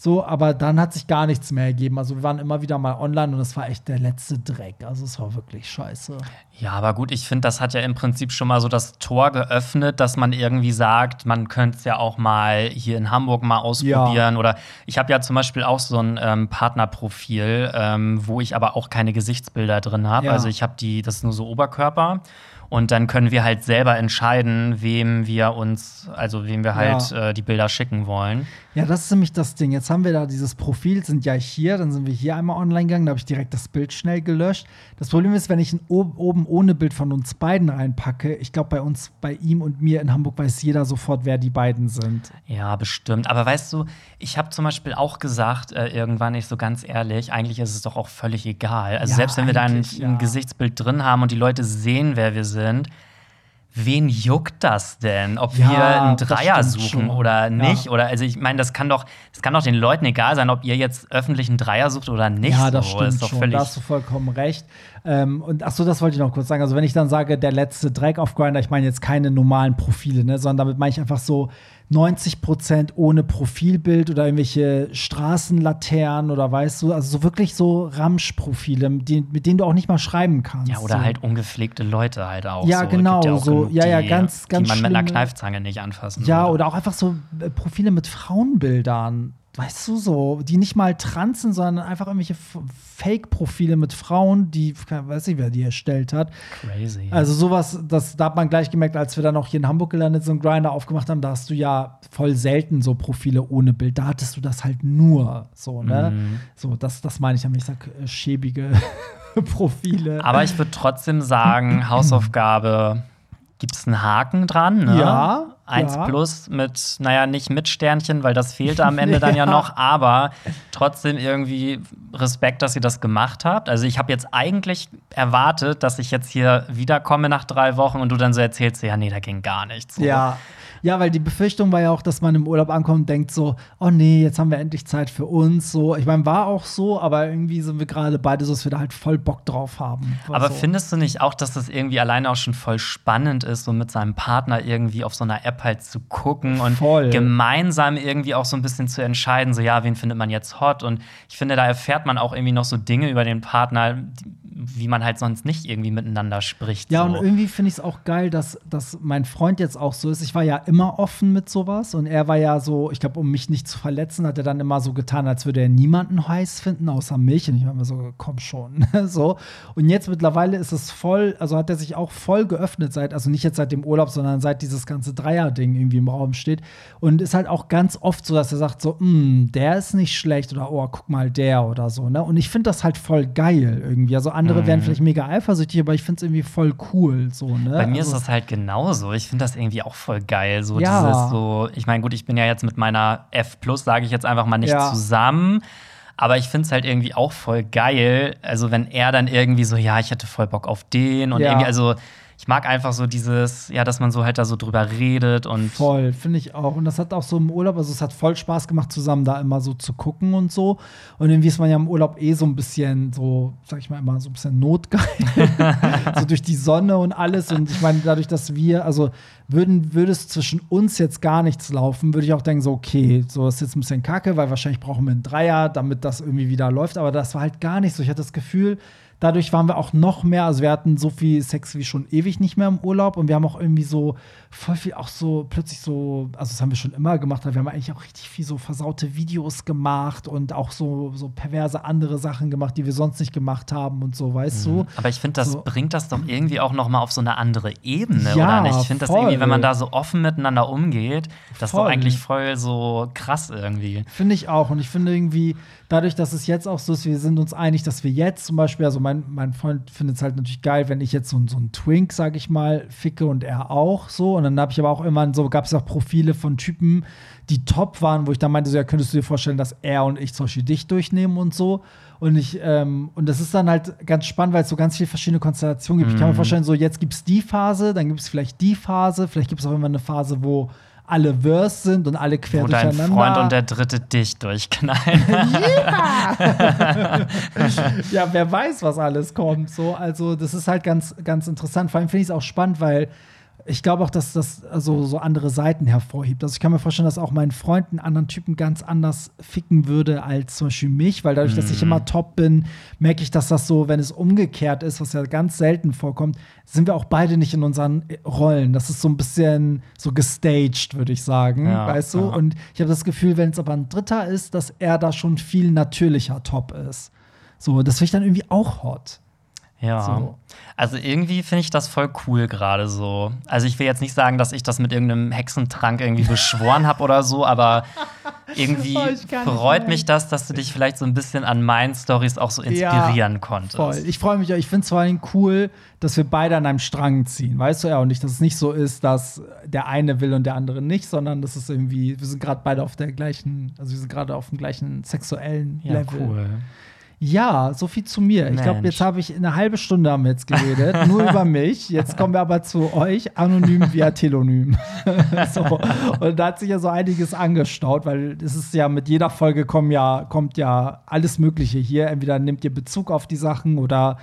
So, aber dann hat sich gar nichts mehr ergeben. Also wir waren immer wieder mal online und es war echt der letzte Dreck. Also es war wirklich scheiße. Ja, aber gut, ich finde, das hat ja im Prinzip schon mal so das Tor geöffnet, dass man irgendwie sagt, man könnte es ja auch mal hier in Hamburg mal ausprobieren. Oder ich habe ja zum Beispiel auch so ein ähm, Partnerprofil, ähm, wo ich aber auch keine Gesichtsbilder drin habe. Ja. Also ich habe die, das ist nur so Oberkörper. Und dann können wir halt selber entscheiden, wem wir uns, also wem wir halt Ja. äh, die Bilder schicken wollen. Ja, das ist nämlich das Ding. Jetzt haben wir da dieses Profil, sind ja hier, dann sind wir hier einmal online gegangen, da habe ich direkt das Bild schnell gelöscht. Das Problem ist, wenn ich ein ob oben ohne Bild von uns beiden reinpacke, ich glaube, bei uns, bei ihm und mir in Hamburg weiß jeder sofort, wer die beiden sind. Ja, bestimmt. Aber weißt du, ich habe zum Beispiel auch gesagt, äh, irgendwann nicht so ganz ehrlich, eigentlich ist es doch auch völlig egal. Also Ja, selbst wenn wir da ein, ja. ein Gesichtsbild drin haben und die Leute sehen, wer wir sind, wen juckt das denn? Ob Ja, wir einen Dreier suchen schon. oder nicht? Ja. Oder also ich meine, das kann doch, das kann doch den Leuten egal sein, ob ihr jetzt öffentlich einen Dreier sucht oder nicht. ja, das so. stimmt ist doch schon. völlig. Da hast du vollkommen recht. Ähm, und ach so, das wollte ich noch kurz sagen. Also, wenn ich dann sage, der letzte Dreck auf Grinder, ich meine jetzt keine normalen Profile, ne, sondern damit meine ich einfach so 90% ohne Profilbild oder irgendwelche Straßenlaternen oder weißt du, also so wirklich so Ramsch-Profile, mit denen, du auch nicht mal schreiben kannst. ja, oder so. halt ungepflegte Leute halt auch. Ja, so. genau, auch so. genug, Ja, ja, die, ganz, ganz Die man mit einer schlimme- Kneifzange nicht anfassen Ja, würde. oder auch einfach so äh, Profile mit Frauenbildern. Weißt du so, die nicht mal trans sind, sondern einfach irgendwelche Fake-Profile mit Frauen, die, weiß nicht, wer die erstellt hat. Crazy. Also sowas, das, da hat man gleich gemerkt, als wir dann auch hier in Hamburg gelandet sind, Grinder aufgemacht haben, da hast du ja voll selten so Profile ohne Bild. Da hattest du das halt nur so, ne? Mhm. So, das, das meine ich damit. Ich sag äh, schäbige Profile. Aber ich würde trotzdem sagen, Hausaufgabe gibt es einen Haken dran. Ne? Ja, Eins ja. plus mit, naja, nicht mit Sternchen, weil das fehlte am Ende dann ja Ja. noch, aber trotzdem irgendwie Respekt, dass ihr das gemacht habt. Also ich habe jetzt eigentlich erwartet, dass ich jetzt hier wiederkomme nach drei Wochen und du dann so erzählst, ja, nee, da ging gar nichts. So. Ja. Ja, weil die Befürchtung war ja auch, dass man im Urlaub ankommt und denkt so, oh nee, jetzt haben wir endlich Zeit für uns. So, ich meine, war auch so, aber irgendwie sind wir gerade beide so, dass wir da halt voll Bock drauf haben. Aber so. findest du nicht auch, dass das irgendwie alleine auch schon voll spannend ist, so mit seinem Partner irgendwie auf so einer App halt zu gucken und Voll. gemeinsam irgendwie auch so ein bisschen zu entscheiden, so ja, wen findet man jetzt hot? Und ich finde, da erfährt man auch irgendwie noch so Dinge über den Partner, die- wie man halt sonst nicht irgendwie miteinander spricht. Ja, so. und irgendwie finde ich es auch geil, dass, dass mein Freund jetzt auch so ist. Ich war ja immer offen mit sowas und er war ja so, ich glaube, um mich nicht zu verletzen, hat er dann immer so getan, als würde er niemanden heiß finden, außer mich. Und ich war immer so, komm schon. so. Und jetzt mittlerweile ist es voll, also hat er sich auch voll geöffnet seit, also nicht jetzt seit dem Urlaub, sondern seit dieses ganze Dreier-Ding irgendwie im Raum steht. Und ist halt auch ganz oft so, dass er sagt so, "Mm, der ist nicht schlecht oder oh, guck mal, der oder so. Ne? Und ich finde das halt voll geil irgendwie. Also andere wären vielleicht mega eifersüchtig, aber ich finde es irgendwie voll cool. So, ne? Bei mir also, ist das halt genauso. Ich finde das irgendwie auch voll geil. So Ja. dieses so, ich meine, gut, ich bin ja jetzt mit meiner F, sage ich jetzt einfach mal nicht Ja. zusammen. Aber ich finde es halt irgendwie auch voll geil. Also, wenn er dann irgendwie so, ja, ich hätte voll Bock auf den und Ja. irgendwie, also ich mag einfach so dieses, ja, dass man so halt da so drüber redet und Voll, finde ich auch. Und das hat auch so im Urlaub, also es hat voll Spaß gemacht, zusammen da immer so zu gucken und so. Und irgendwie ist man ja im Urlaub eh so ein bisschen so, sag ich mal immer, so ein bisschen notgeil. so durch die Sonne und alles. Und ich meine, dadurch, dass wir, also würden, würde es zwischen uns jetzt gar nichts laufen, würde ich auch denken, so, okay, so ist jetzt ein bisschen kacke, weil wahrscheinlich brauchen wir einen Dreier, damit das irgendwie wieder läuft. Aber das war halt gar nicht so. Ich hatte das Gefühl, Dadurch waren wir auch noch mehr, also wir hatten so viel Sex wie schon ewig nicht mehr im Urlaub und wir haben auch irgendwie so voll viel auch so plötzlich so, also das haben wir schon immer gemacht, aber wir haben eigentlich auch richtig viel so versaute Videos gemacht und auch so, so perverse andere Sachen gemacht, die wir sonst nicht gemacht haben und so, weißt du? Aber ich finde, das So. bringt das doch irgendwie auch noch mal auf so eine andere Ebene, Ja, oder nicht? Ich finde das voll. irgendwie, wenn man da so offen miteinander umgeht, das ist doch Voll. eigentlich voll so krass irgendwie. Finde ich auch. Und ich finde irgendwie, dadurch, dass es jetzt auch so ist, wir sind uns einig, dass wir jetzt zum Beispiel, also mein, mein Freund findet es halt natürlich geil, wenn ich jetzt so, so einen Twink, sag ich mal, ficke und er auch so. Und dann habe ich aber auch irgendwann so, gab es auch Profile von Typen, die top waren, wo ich dann meinte, so, ja, könntest du dir vorstellen, dass er und ich zum Beispiel dich durchnehmen und so. Und ich, ähm, und das ist dann halt ganz spannend, weil es so ganz viele verschiedene Konstellationen gibt. Ich kann mir vorstellen, so jetzt gibt es die Phase, dann gibt es vielleicht die Phase, vielleicht gibt es auch immer eine Phase, wo alle Verse sind und alle quer Wo dein durcheinander. Freund und der dritte dich durchknallen. ja, wer weiß, was alles kommt. So, also das ist halt ganz, ganz interessant. Vor allem finde ich es auch spannend, weil ich glaube auch, dass das also so andere Seiten hervorhebt. Also ich kann mir vorstellen, dass auch mein Freund einen anderen Typen ganz anders ficken würde als zum Beispiel mich, weil dadurch, dass ich immer top bin, merke ich, dass das so, wenn es umgekehrt ist, was ja ganz selten vorkommt, sind wir auch beide nicht in unseren Rollen. Das ist so ein bisschen so gestaged, würde ich sagen, Ja, weißt du? ja. Und ich habe das Gefühl, wenn es aber ein Dritter ist, dass er da schon viel natürlicher top ist. So, das finde ich dann irgendwie auch hot. Ja. So. Also irgendwie finde ich das voll cool gerade so. Also ich will jetzt nicht sagen, dass ich das mit irgendeinem Hexentrank irgendwie beschworen habe oder so, aber irgendwie freut mich das, dass du dich vielleicht so ein bisschen an meinen Stories auch so inspirieren konntest. Voll. Ich freue mich, ich finde es vor allem cool, dass wir beide an einem Strang ziehen. Weißt du ja, und nicht, dass es nicht so ist, dass der eine will und der andere nicht, sondern dass es irgendwie, wir sind gerade beide auf der gleichen, also wir sind gerade auf dem gleichen sexuellen Ja, Level. cool. Ja, so viel zu mir. Ich glaube, Mensch. jetzt habe ich eine halbe Stunde haben wir jetzt geredet, nur über mich. Jetzt kommen wir aber zu euch, anonym via Telonym. so. Und da hat sich ja so einiges angestaut, weil es ist ja mit jeder Folge kommen ja, kommt ja alles Mögliche hier. Entweder nehmt ihr Bezug auf die Sachen oder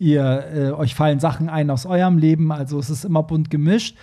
ihr äh, euch fallen Sachen ein aus eurem Leben. Also es ist immer bunt gemischt.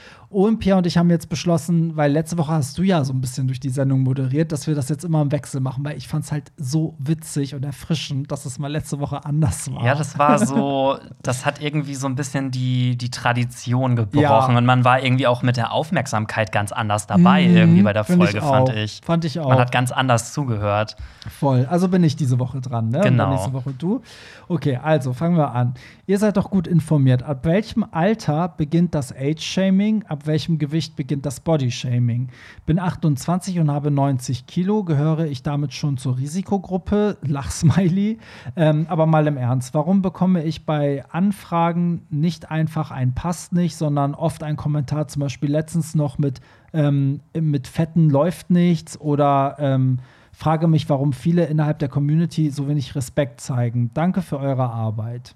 Pierre und ich haben jetzt beschlossen, weil letzte Woche hast du ja so ein bisschen durch die Sendung moderiert, dass wir das jetzt immer im Wechsel machen, weil ich fand es halt so witzig und erfrischend, dass es mal letzte Woche anders war. Ja, das war so, das hat irgendwie so ein bisschen die, die Tradition gebrochen Ja. und man war irgendwie auch mit der Aufmerksamkeit ganz anders dabei, Mhm, irgendwie bei der Folge, ich fand ich. Fand ich auch. Man hat ganz anders zugehört. Voll. Also bin ich diese Woche dran, ne? Genau. nächste Woche du. Okay, also fangen wir an. Ihr seid doch gut informiert. Ab welchem Alter beginnt das Age-Shaming? Ab welchem Gewicht beginnt das Body-Shaming? Bin 28 und habe 90 Kilo. Gehöre ich damit schon zur Risikogruppe? Lachsmiley. Ähm, aber mal im Ernst. Warum bekomme ich bei Anfragen nicht einfach ein Passt nicht, sondern oft ein Kommentar, zum Beispiel letztens noch mit, ähm, mit Fetten läuft nichts oder ähm, frage mich, warum viele innerhalb der Community so wenig Respekt zeigen. Danke für eure Arbeit.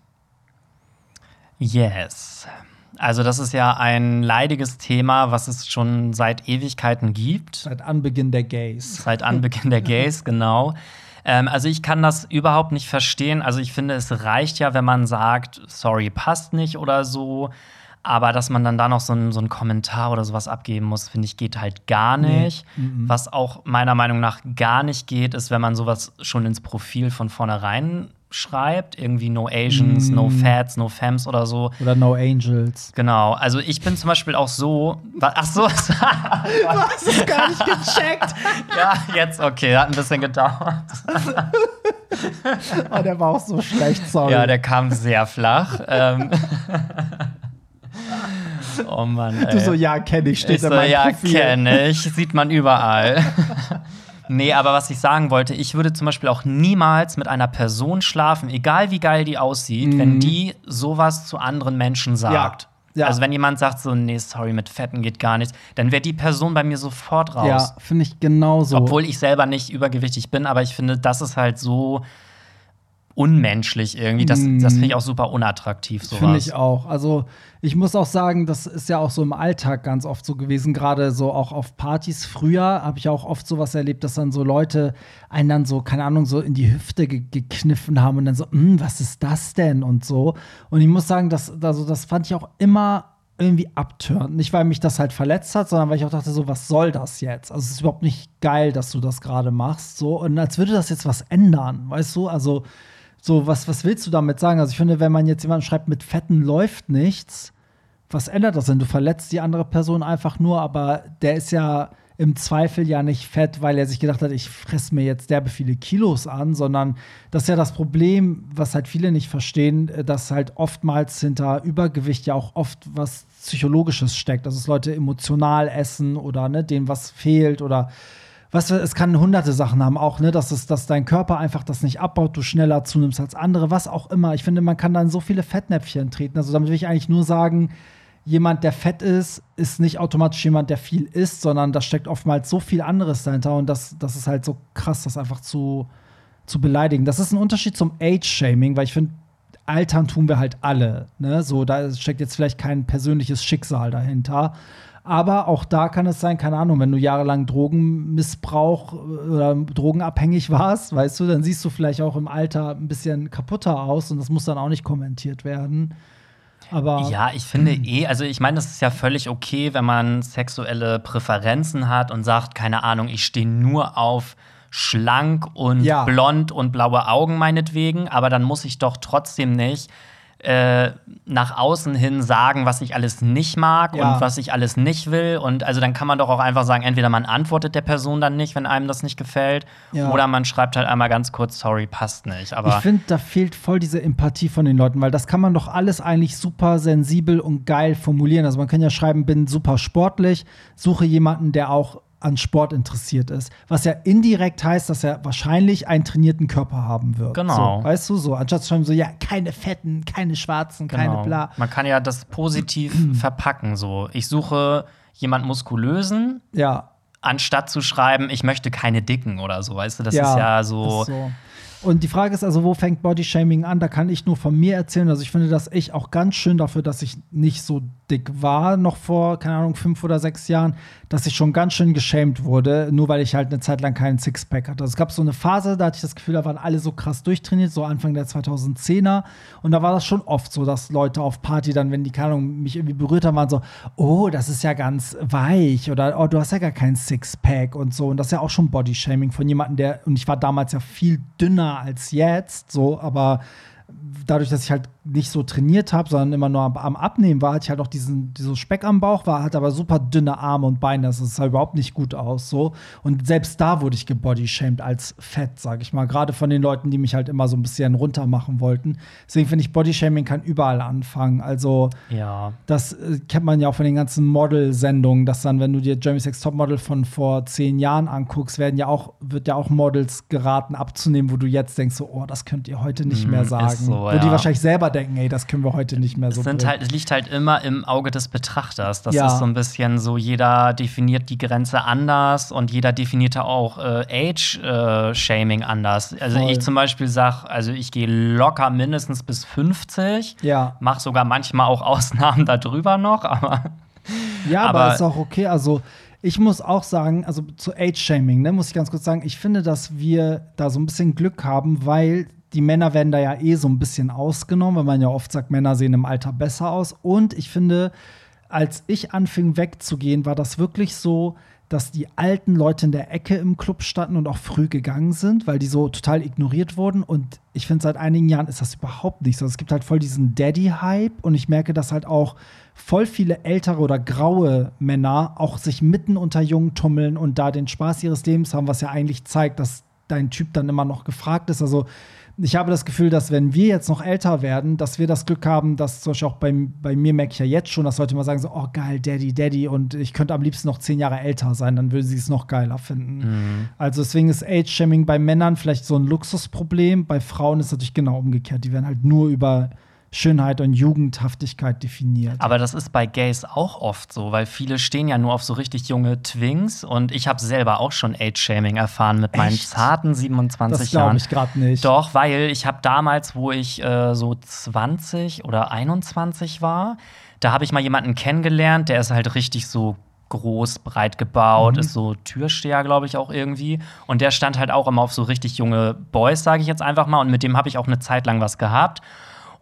Yes. Also, das ist ja ein leidiges Thema, was es schon seit Ewigkeiten gibt. Seit Anbeginn der Gays. Seit Anbeginn der Gays, genau. Ähm, also ich kann das überhaupt nicht verstehen. Also ich finde, es reicht ja, wenn man sagt, sorry, passt nicht oder so. Aber dass man dann da noch so einen so Kommentar oder sowas abgeben muss, finde ich, geht halt gar Nee. nicht. Was auch meiner Meinung nach gar nicht geht, ist, wenn man sowas schon ins Profil von vornherein schreibt. Irgendwie No Asians, No Mm. Fats, No Femmes oder so. Oder No Angels. Genau. Also ich bin zum Beispiel auch so. Ach so. Du hast es gar nicht gecheckt. ja, jetzt okay. Hat ein bisschen gedauert. Oh, der war auch so schlecht, sorry. Ja, der kam sehr flach. ähm. oh Mann, ey. du so, ja, kenne ich, steht ich so, ja, kenne ich. Sieht man überall. Nee, aber was ich sagen wollte, ich würde zum Beispiel auch niemals mit einer Person schlafen, egal wie geil die aussieht, wenn die sowas zu anderen Menschen sagt. Mhm. Ja. Also wenn jemand sagt so, nee, sorry, mit Fetten geht gar nichts, dann wäre die Person bei mir sofort raus. Ja, finde ich genauso. Obwohl ich selber nicht übergewichtig bin, aber ich finde, das ist halt so unmenschlich irgendwie. Das, das finde ich auch super unattraktiv. Finde ich auch. Also ich muss auch sagen, das ist ja auch so im Alltag ganz oft so gewesen, gerade so auch auf Partys. Früher habe ich auch oft sowas erlebt, dass dann so Leute einen dann so, keine Ahnung, so in die Hüfte ge gekniffen haben und dann so, "Hm, was ist das denn und so. Und ich muss sagen, das, also, das fand ich auch immer irgendwie abtörend. Nicht, weil mich das halt verletzt hat, sondern weil ich auch dachte, so, was soll das jetzt? Also, es ist überhaupt nicht geil, dass du das gerade machst. So, und als würde das jetzt was ändern, weißt du? Also, so, was, was willst du damit sagen? Also, ich finde, wenn man jetzt jemanden schreibt, mit Fetten läuft nichts, was ändert das denn? Du verletzt die andere Person einfach nur, aber der ist ja im Zweifel ja nicht fett, weil er sich gedacht hat, ich fresse mir jetzt derbe viele Kilos an, sondern das ist ja das Problem, was halt viele nicht verstehen, dass halt oftmals hinter Übergewicht ja auch oft was Psychologisches steckt. Also dass Leute emotional essen oder ne, denen was fehlt oder was es kann hunderte Sachen haben, auch, ne, dass es, dass dein Körper einfach das nicht abbaut, du schneller zunimmst als andere, was auch immer. Ich finde, man kann da in so viele Fettnäpfchen treten. Also damit will ich eigentlich nur sagen, jemand, der fett ist, ist nicht automatisch jemand, der viel isst, sondern da steckt oftmals so viel anderes dahinter und das, das ist halt so krass, das einfach zu, zu beleidigen. Das ist ein Unterschied zum Age-Shaming, weil ich finde, altern tun wir halt alle. Ne? So, da steckt jetzt vielleicht kein persönliches Schicksal dahinter. Aber auch da kann es sein, keine Ahnung, wenn du jahrelang Drogenmissbrauch oder drogenabhängig warst, weißt du, dann siehst du vielleicht auch im Alter ein bisschen kaputter aus und das muss dann auch nicht kommentiert werden. Aber Ja, ich finde eh, also ich meine, das ist ja völlig okay, wenn man sexuelle Präferenzen hat und sagt, keine Ahnung, ich stehe nur auf schlank und Ja. blond und blaue Augen meinetwegen, aber dann muss ich doch trotzdem nicht äh, nach außen hin sagen, was ich alles nicht mag Ja. und was ich alles nicht will. Und also dann kann man doch auch einfach sagen, entweder man antwortet der Person dann nicht, wenn einem das nicht gefällt, Ja. oder man schreibt halt einmal ganz kurz, sorry, passt nicht. Ich Aber finde, da fehlt voll diese Empathie von den Leuten, weil das kann man doch alles eigentlich super sensibel und geil formulieren. Also man kann ja schreiben, bin super sportlich, suche jemanden, der auch an Sport interessiert ist. Was ja indirekt heißt, dass er wahrscheinlich einen trainierten Körper haben wird. Genau. So, weißt du, so. Anstatt zu schreiben, so, ja, keine Fetten, keine Schwarzen, keine Genau. bla. Man kann ja das positiv verpacken. So, ich suche jemand muskulösen, Ja. anstatt zu schreiben, ich möchte keine Dicken oder so. Weißt du, das ja, ist ja so. ist so. Und die Frage ist also, wo fängt Bodyshaming an? Da kann ich nur von mir erzählen. Also ich finde das ich auch ganz schön dafür, dass ich nicht so dick war, noch vor, keine Ahnung, fünf oder sechs Jahren, dass ich schon ganz schön geschämt wurde, nur weil ich halt eine Zeit lang keinen Sixpack hatte. Es gab so eine Phase, da hatte ich das Gefühl, da waren alle so krass durchtrainiert, so Anfang der 2010er. Und da war das schon oft so, dass Leute auf Party dann, wenn die, keine Ahnung, mich irgendwie berührt haben, waren so, oh, das ist ja ganz weich oder oh, du hast ja gar keinen Sixpack und so. Und das ist ja auch schon Bodyshaming von jemandem, der, und ich war damals ja viel dünner als jetzt, so, aber dadurch, dass ich halt nicht so trainiert habe, sondern immer nur am, am Abnehmen war, hatte ich halt auch diesen, diesen Speck am Bauch, war, hatte aber super dünne Arme und Beine. Das sah überhaupt nicht gut aus. So. Und selbst da wurde ich gebodyshamed als fett, sag ich mal. Gerade von den Leuten, die mich halt immer so ein bisschen runter machen wollten. Deswegen finde ich, Bodyshaming kann überall anfangen. Also, Ja. das äh, kennt man ja auch von den ganzen Model-Sendungen, dass dann, wenn du dir Jeremy Sex Topmodel von vor zehn Jahren anguckst, werden ja auch, wird ja auch Models geraten abzunehmen, wo du jetzt denkst, so, oh, das könnt ihr heute nicht Mm, mehr ist sagen. so, wo ja. die wahrscheinlich selber denken, ey, das können wir heute nicht mehr so Es, sind halt, es liegt halt immer im Auge des Betrachters. Das Ja. ist so ein bisschen so, jeder definiert die Grenze anders und jeder definiert auch äh, Age-Shaming anders. Also Voll. ich zum Beispiel sage, also ich gehe locker mindestens bis 50. Ja. Mach sogar manchmal auch Ausnahmen darüber noch, aber Ja, aber, Aber- ist auch okay. Also, ich muss auch sagen, also zu Age-Shaming, ne, muss ich ganz kurz sagen, ich finde, dass wir da so ein bisschen Glück haben, weil die Männer werden da ja eh so ein bisschen ausgenommen, weil man ja oft sagt, Männer sehen im Alter besser aus. Und ich finde, als ich anfing wegzugehen, war das wirklich so, dass die alten Leute in der Ecke im Club standen und auch früh gegangen sind, weil die so total ignoriert wurden. Und ich finde, seit einigen Jahren ist das überhaupt nicht so. Es gibt halt voll diesen Daddy-Hype und ich merke, dass halt auch voll viele ältere oder graue Männer auch sich mitten unter Jungen tummeln und da den Spaß ihres Lebens haben, was ja eigentlich zeigt, dass dein Typ dann immer noch gefragt ist. Also ich habe das Gefühl, dass wenn wir jetzt noch älter werden, dass wir das Glück haben, dass zum Beispiel auch bei, bei mir merke ich ja jetzt schon, dass Leute immer sagen so, oh geil, Daddy, Daddy und ich könnte am liebsten noch zehn Jahre älter sein, dann würden sie es noch geiler finden. Also deswegen ist Age-Shaming bei Männern vielleicht so ein Luxusproblem, bei Frauen ist es natürlich genau umgekehrt. Die werden halt nur über Schönheit und Jugendhaftigkeit definiert. Aber das ist bei Gays auch oft so, weil viele stehen ja nur auf so richtig junge Twinks und ich habe selber auch schon Age-Shaming erfahren mit meinen Echt? zarten 27 das glaube Jahren. ich gerade nicht. Doch, weil ich habe damals, wo ich äh, so 20 oder 21 war, da habe ich mal jemanden kennengelernt, der ist halt richtig so groß, breit gebaut, ist so Türsteher, glaube ich, auch irgendwie. Und der stand halt auch immer auf so richtig junge Boys, sage ich jetzt einfach mal. Und mit dem habe ich auch eine Zeit lang was gehabt.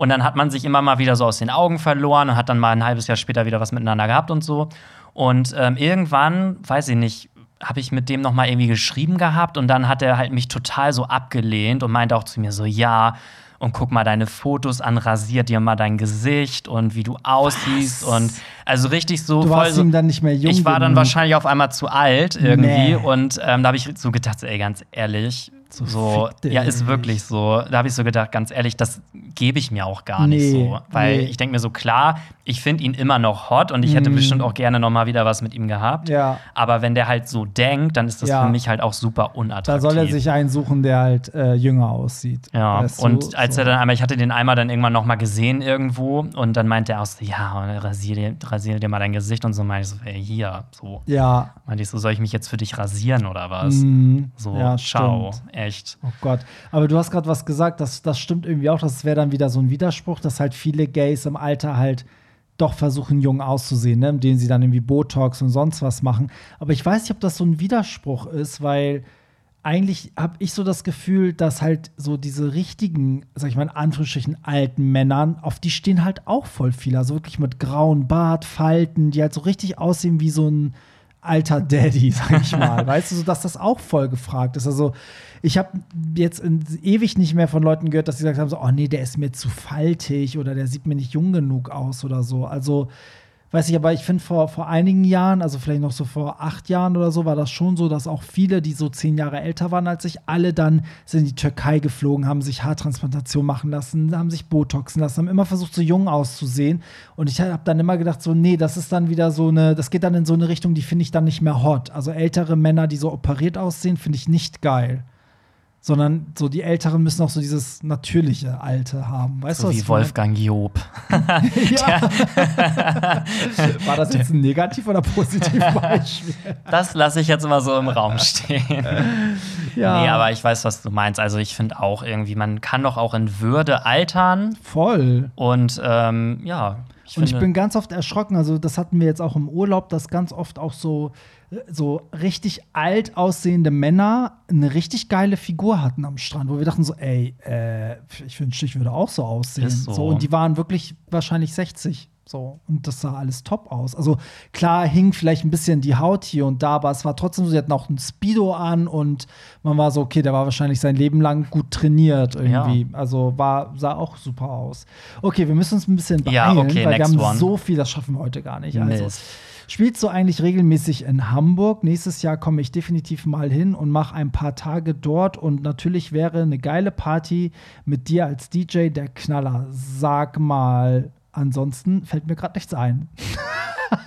Und dann hat man sich immer mal wieder so aus den Augen verloren und hat dann mal ein halbes Jahr später wieder was miteinander gehabt und so. Und ähm, irgendwann, weiß ich nicht, habe ich mit dem noch mal irgendwie geschrieben gehabt und dann hat er halt mich total so abgelehnt und meinte auch zu mir so, ja, und guck mal deine Fotos an, rasier dir mal dein Gesicht und wie du aussiehst und also richtig so du warst so, ihm dann nicht mehr jung. ich war dann wahrscheinlich auf einmal zu alt irgendwie Nee. und ähm, da habe ich so gedacht, ey, ganz ehrlich, So, so, ja, ist wirklich so. Da habe ich so gedacht, ganz ehrlich, das gebe ich mir auch gar nicht Nee, so. Weil nee. ich denke mir so, klar, ich finde ihn immer noch hot und ich hätte Mm. bestimmt auch gerne noch mal wieder was mit ihm gehabt. Ja. Aber wenn der halt so denkt, dann ist das Ja. für mich halt auch super Da unattraktiv. soll er sich einen suchen, der halt äh, jünger aussieht. Ja, du, und als so. er dann einmal, ich hatte den einmal dann irgendwann noch mal gesehen irgendwo und dann meinte er auch so, ja, rasier dir, rasier dir mal dein Gesicht und so meinte ich so, ey, hier, so. Ja. Meinte ich so, soll ich mich jetzt für dich rasieren oder was? Mhm. So, ja, ciao, stimmt. Echt. Oh Gott. Aber du hast gerade was gesagt, das, das stimmt irgendwie auch. Das wäre dann wieder so ein Widerspruch, dass halt viele Gays im Alter halt doch versuchen, jung auszusehen, ne? indem sie dann irgendwie Botox und sonst was machen. Aber ich weiß nicht, ob das so ein Widerspruch ist, weil eigentlich habe ich so das Gefühl, dass halt so diese richtigen, sag ich mal in Anführungsstrichen, alten Männern, auf die stehen halt auch voll viele. Also wirklich mit grauen Bart, Falten, die halt so richtig aussehen wie so ein alter Daddy, sag ich mal. weißt du, so dass das auch voll gefragt ist. Also, ich habe jetzt ewig nicht mehr von Leuten gehört, dass sie gesagt haben: so, oh nee, der ist mir zu faltig oder der sieht mir nicht jung genug aus oder so. Also, weiß ich, aber ich finde vor, vor einigen Jahren, also vielleicht noch so vor acht Jahren oder so, war das schon so, dass auch viele, die so zehn Jahre älter waren als ich, alle dann sind in die Türkei geflogen, haben sich Haartransplantation machen lassen, haben sich Botoxen lassen, haben immer versucht, so jung auszusehen. Und ich habe dann immer gedacht, so, nee, das ist dann wieder so eine, das geht dann in so eine Richtung, die finde ich dann nicht mehr hot. Also ältere Männer, die so operiert aussehen, finde ich nicht geil sondern so die Älteren müssen auch so dieses natürliche Alte haben. Weißt so du, wie Wolfgang Job. War das jetzt ein negativ oder positiv Beispiel? Das lasse ich jetzt mal so im Raum stehen. ja. Nee, aber ich weiß, was du meinst. Also ich finde auch irgendwie, man kann doch auch in Würde altern. Voll. Und ähm, ja. Ich und ich bin ganz oft erschrocken, also das hatten wir jetzt auch im Urlaub, dass ganz oft auch so so richtig alt aussehende Männer eine richtig geile Figur hatten am Strand, wo wir dachten so, ey, äh, ich wünschte, ich würde auch so aussehen. So. so. und die waren wirklich wahrscheinlich 60. So, und das sah alles top aus. Also klar hing vielleicht ein bisschen die Haut hier und da, aber es war trotzdem so, sie hatten auch ein Speedo an und man war so, okay, der war wahrscheinlich sein Leben lang gut trainiert irgendwie. Ja. Also war, sah auch super aus. Okay, wir müssen uns ein bisschen beeilen, ja, okay, weil wir haben one. so viel, das schaffen wir heute gar nicht. Also, Mist. Spielst du eigentlich regelmäßig in Hamburg? Nächstes Jahr komme ich definitiv mal hin und mache ein paar Tage dort. Und natürlich wäre eine geile Party mit dir als DJ der Knaller. Sag mal, ansonsten fällt mir gerade nichts ein.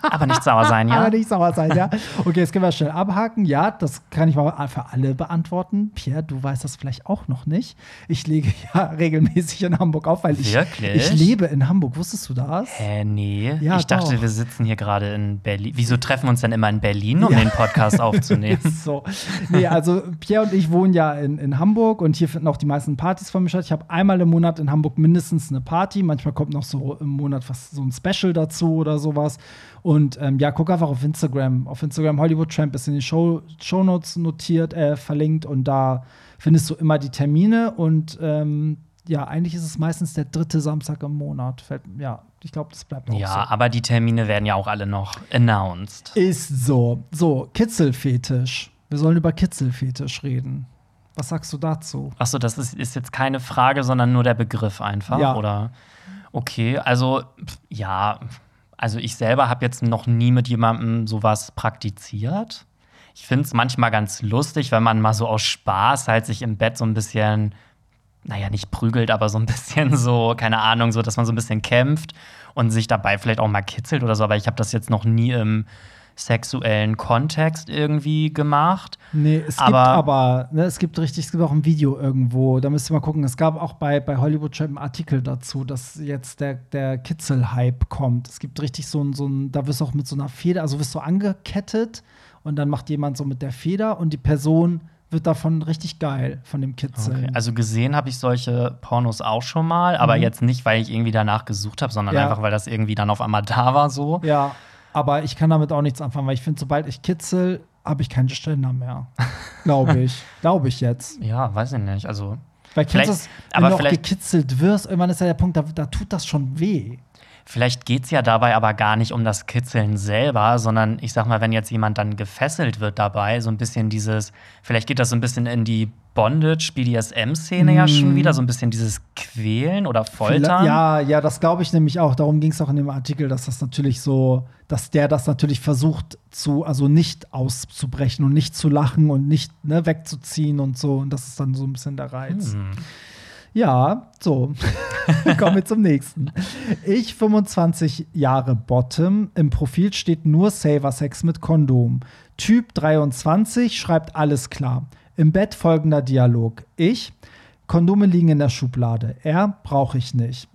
Aber nicht sauer sein, ja? Aber nicht sauer sein, ja. Okay, jetzt können wir schnell abhaken. Ja, das kann ich mal für alle beantworten. Pierre, du weißt das vielleicht auch noch nicht. Ich lege ja regelmäßig in Hamburg auf, weil ich, Wirklich? ich lebe in Hamburg. Wusstest du das? Hä, nee. Ja, ich dachte, doch. wir sitzen hier gerade in Berlin. Wieso treffen wir uns denn immer in Berlin, um ja. den Podcast aufzunehmen? so. Nee, also Pierre und ich wohnen ja in, in Hamburg und hier finden auch die meisten Partys von mir statt. Ich habe einmal im Monat in Hamburg mindestens eine Party. Manchmal kommt noch so im Monat was, so ein Special dazu oder sowas. Und ähm, ja, guck einfach auf Instagram. Auf Instagram Hollywood Tramp ist in den Show, Shownotes notiert, äh, verlinkt und da findest du immer die Termine und ähm, ja, eigentlich ist es meistens der dritte Samstag im Monat. Fällt, ja, ich glaube, das bleibt auch ja, so. Ja, aber die Termine werden ja auch alle noch announced. Ist so. So, Kitzelfetisch. Wir sollen über Kitzelfetisch reden. Was sagst du dazu? Achso, das ist, ist jetzt keine Frage, sondern nur der Begriff einfach, ja. oder? Okay, also ja, also ich selber habe jetzt noch nie mit jemandem sowas praktiziert. Ich finde es manchmal ganz lustig, wenn man mal so aus Spaß halt sich im Bett so ein bisschen, naja, nicht prügelt, aber so ein bisschen so, keine Ahnung, so, dass man so ein bisschen kämpft und sich dabei vielleicht auch mal kitzelt oder so. Aber ich habe das jetzt noch nie im sexuellen Kontext irgendwie gemacht. Nee, es aber, gibt aber, ne, es gibt richtig, es gibt auch ein Video irgendwo, da müsst ihr mal gucken. Es gab auch bei, bei Hollywood Trap einen Artikel dazu, dass jetzt der, der Kitzel-Hype kommt. Es gibt richtig so ein, so ein, da wirst du auch mit so einer Feder, also wirst du angekettet und dann macht jemand so mit der Feder und die Person wird davon richtig geil, von dem Kitzeln. Okay. Also gesehen habe ich solche Pornos auch schon mal, aber mhm. jetzt nicht, weil ich irgendwie danach gesucht habe, sondern ja. einfach, weil das irgendwie dann auf einmal da war so. Ja. Aber ich kann damit auch nichts anfangen, weil ich finde, sobald ich kitzel, habe ich keinen Ständer mehr. Glaube ich. Glaube ich jetzt. Ja, weiß ich nicht. Also. Weil kennst du es, wenn aber du auch gekitzelt wirst, irgendwann ist ja der Punkt, da, da tut das schon weh. Vielleicht geht es ja dabei aber gar nicht um das Kitzeln selber, sondern ich sag mal, wenn jetzt jemand dann gefesselt wird dabei, so ein bisschen dieses, vielleicht geht das so ein bisschen in die Bondage, BDSM-Szene mm. ja schon mhm. wieder, so ein bisschen dieses Quälen oder Foltern. Ja, ja, das glaube ich nämlich auch. Darum ging es auch in dem Artikel, dass das natürlich so, dass der das natürlich versucht zu, also nicht auszubrechen und nicht zu lachen und nicht ne, wegzuziehen und so. Und das ist dann so ein bisschen der Reiz. Mm. Ja, so. Kommen wir zum nächsten. Ich, 25 Jahre Bottom. Im Profil steht nur Saver Sex mit Kondom. Typ 23 schreibt alles klar. Im Bett folgender Dialog. Ich, Kondome liegen in der Schublade. Er, brauche ich nicht.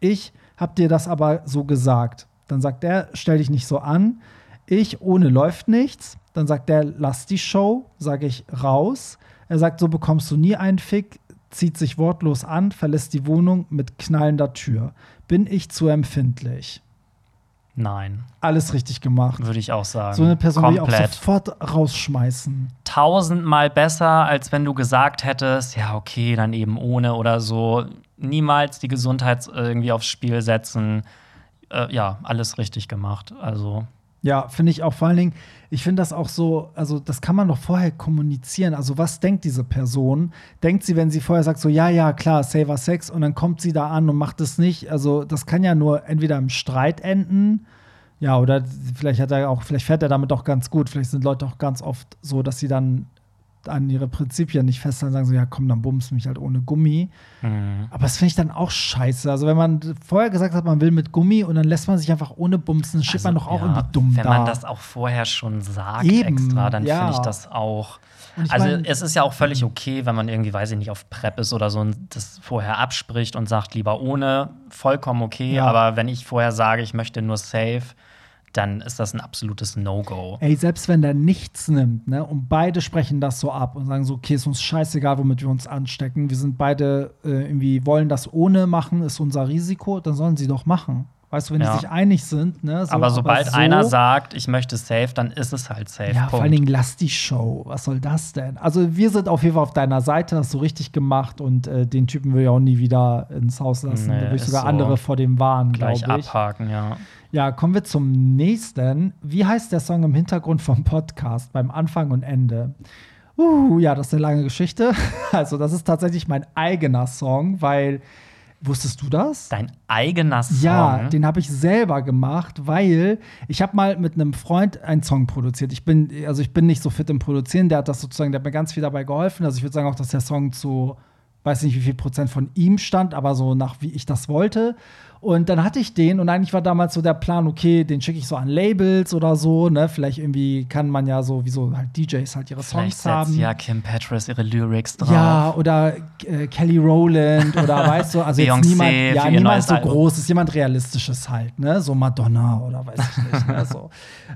Ich, hab dir das aber so gesagt. Dann sagt er, stell dich nicht so an. Ich, ohne läuft nichts. Dann sagt er, lass die Show. Sage ich, raus. Er sagt, so bekommst du nie einen Fick zieht sich wortlos an, verlässt die Wohnung mit knallender Tür. Bin ich zu empfindlich? Nein. Alles richtig gemacht. Würde ich auch sagen. So eine Person würde ich auch sofort rausschmeißen. Tausendmal besser, als wenn du gesagt hättest, ja, okay, dann eben ohne oder so. Niemals die Gesundheit irgendwie aufs Spiel setzen. Äh, ja, alles richtig gemacht. Also Ja, finde ich auch vor allen Dingen, ich finde das auch so, also das kann man doch vorher kommunizieren. Also, was denkt diese Person? Denkt sie, wenn sie vorher sagt, so, ja, ja, klar, Saver Sex, und dann kommt sie da an und macht es nicht? Also, das kann ja nur entweder im Streit enden, ja, oder vielleicht hat er auch, vielleicht fährt er damit doch ganz gut. Vielleicht sind Leute auch ganz oft so, dass sie dann an ihre Prinzipien nicht festhalten, sagen so, ja komm, dann bums mich halt ohne Gummi. Mhm. Aber das finde ich dann auch scheiße. Also wenn man vorher gesagt hat, man will mit Gummi und dann lässt man sich einfach ohne Bumsen, steht Also, man doch auch ja, irgendwie dumm Wenn da. man das auch vorher schon sagt Eben, extra, dann ja. finde ich das auch. Ich Also mein- es ist ja auch völlig okay, wenn man irgendwie, weiß ich nicht, auf Prep ist oder so und das vorher abspricht und sagt, lieber ohne, vollkommen okay. Ja. Aber wenn ich vorher sage, ich möchte nur safe, dann ist das ein absolutes No-Go. Ey, selbst wenn der nichts nimmt, ne, und beide sprechen das so ab und sagen so, okay, ist uns scheißegal, womit wir uns anstecken. Wir sind beide äh, irgendwie, wollen das ohne machen, ist unser Risiko, dann sollen sie doch machen. Weißt du, wenn Ja. die sich einig sind, ne? So, aber sobald so, einer sagt, ich möchte safe, dann ist es halt safe. Ja, Punkt. vor allen Dingen lass die Show. Was soll das denn? Also, wir sind auf jeden Fall auf deiner Seite, hast du richtig gemacht und äh, den Typen will ich auch nie wieder ins Haus lassen. Nee, da würde ich sogar so. andere vor dem warnen, glaube Gleich ich. abhaken, ja. Ja, kommen wir zum nächsten. Wie heißt der Song im Hintergrund vom Podcast beim Anfang und Ende? Uh, ja, das ist eine lange Geschichte. Also, das ist tatsächlich mein eigener Song, weil wusstest du das? Dein eigener Song. Ja, den habe ich selber gemacht, weil ich habe mal mit einem Freund einen Song produziert. Ich bin, also ich bin nicht so fit im Produzieren, der hat das sozusagen, der hat mir ganz viel dabei geholfen. Also ich würde sagen auch, dass der Song zu, weiß nicht wie viel Prozent von ihm stand, aber so nach wie ich das wollte. Und dann hatte ich den und eigentlich war damals so der Plan, okay, den schicke ich so an Labels oder so, ne? Vielleicht irgendwie kann man ja so, wie so halt DJs halt ihre Vielleicht Songs haben. ja Kim Petras ihre Lyrics drauf. Ja, oder äh, Kelly Rowland oder weißt du, also jetzt niemand, ja, niemand so Album. großes, jemand realistisches halt, ne? So Madonna oder weiß ich nicht, ne? So.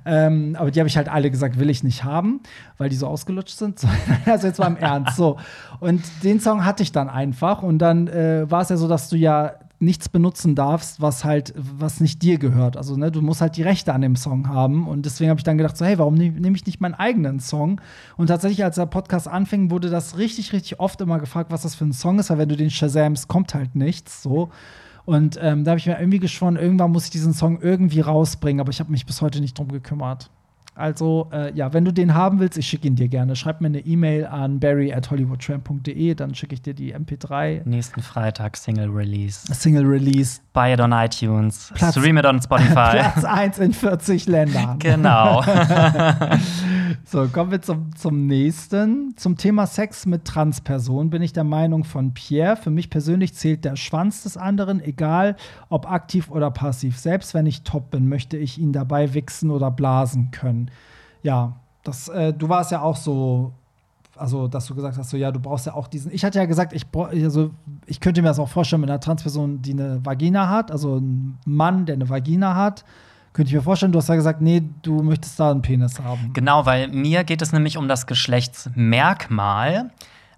Ähm, aber die habe ich halt alle gesagt, will ich nicht haben, weil die so ausgelutscht sind. So, also jetzt mal im Ernst. So. Und den Song hatte ich dann einfach und dann äh, war es ja so, dass du ja nichts benutzen darfst, was halt, was nicht dir gehört. Also, ne, du musst halt die Rechte an dem Song haben. Und deswegen habe ich dann gedacht, so, hey, warum ne- nehme ich nicht meinen eigenen Song? Und tatsächlich, als der Podcast anfing, wurde das richtig, richtig oft immer gefragt, was das für ein Song ist, weil wenn du den Shazams, kommt halt nichts. So. Und ähm, da habe ich mir irgendwie geschworen, irgendwann muss ich diesen Song irgendwie rausbringen, aber ich habe mich bis heute nicht drum gekümmert. Also, äh, ja, wenn du den haben willst, ich schicke ihn dir gerne. Schreib mir eine E-Mail an barry at hollywoodtramp.de, dann schicke ich dir die MP3. Nächsten Freitag Single Release. Single Release. Buy it on iTunes. Platz- Stream it on Spotify. Platz 1 in 40 Ländern. genau. So, kommen wir zum, zum nächsten. Zum Thema Sex mit Transpersonen bin ich der Meinung von Pierre. Für mich persönlich zählt der Schwanz des anderen, egal ob aktiv oder passiv. Selbst wenn ich top bin, möchte ich ihn dabei wichsen oder blasen können. Ja, das, äh, du warst ja auch so, also dass du gesagt hast, so ja, du brauchst ja auch diesen. Ich hatte ja gesagt, ich, also, ich könnte mir das auch vorstellen mit einer Transperson, die eine Vagina hat, also ein Mann, der eine Vagina hat. Könnte ich mir vorstellen, du hast ja gesagt, nee, du möchtest da einen Penis haben. Genau, weil mir geht es nämlich um das Geschlechtsmerkmal,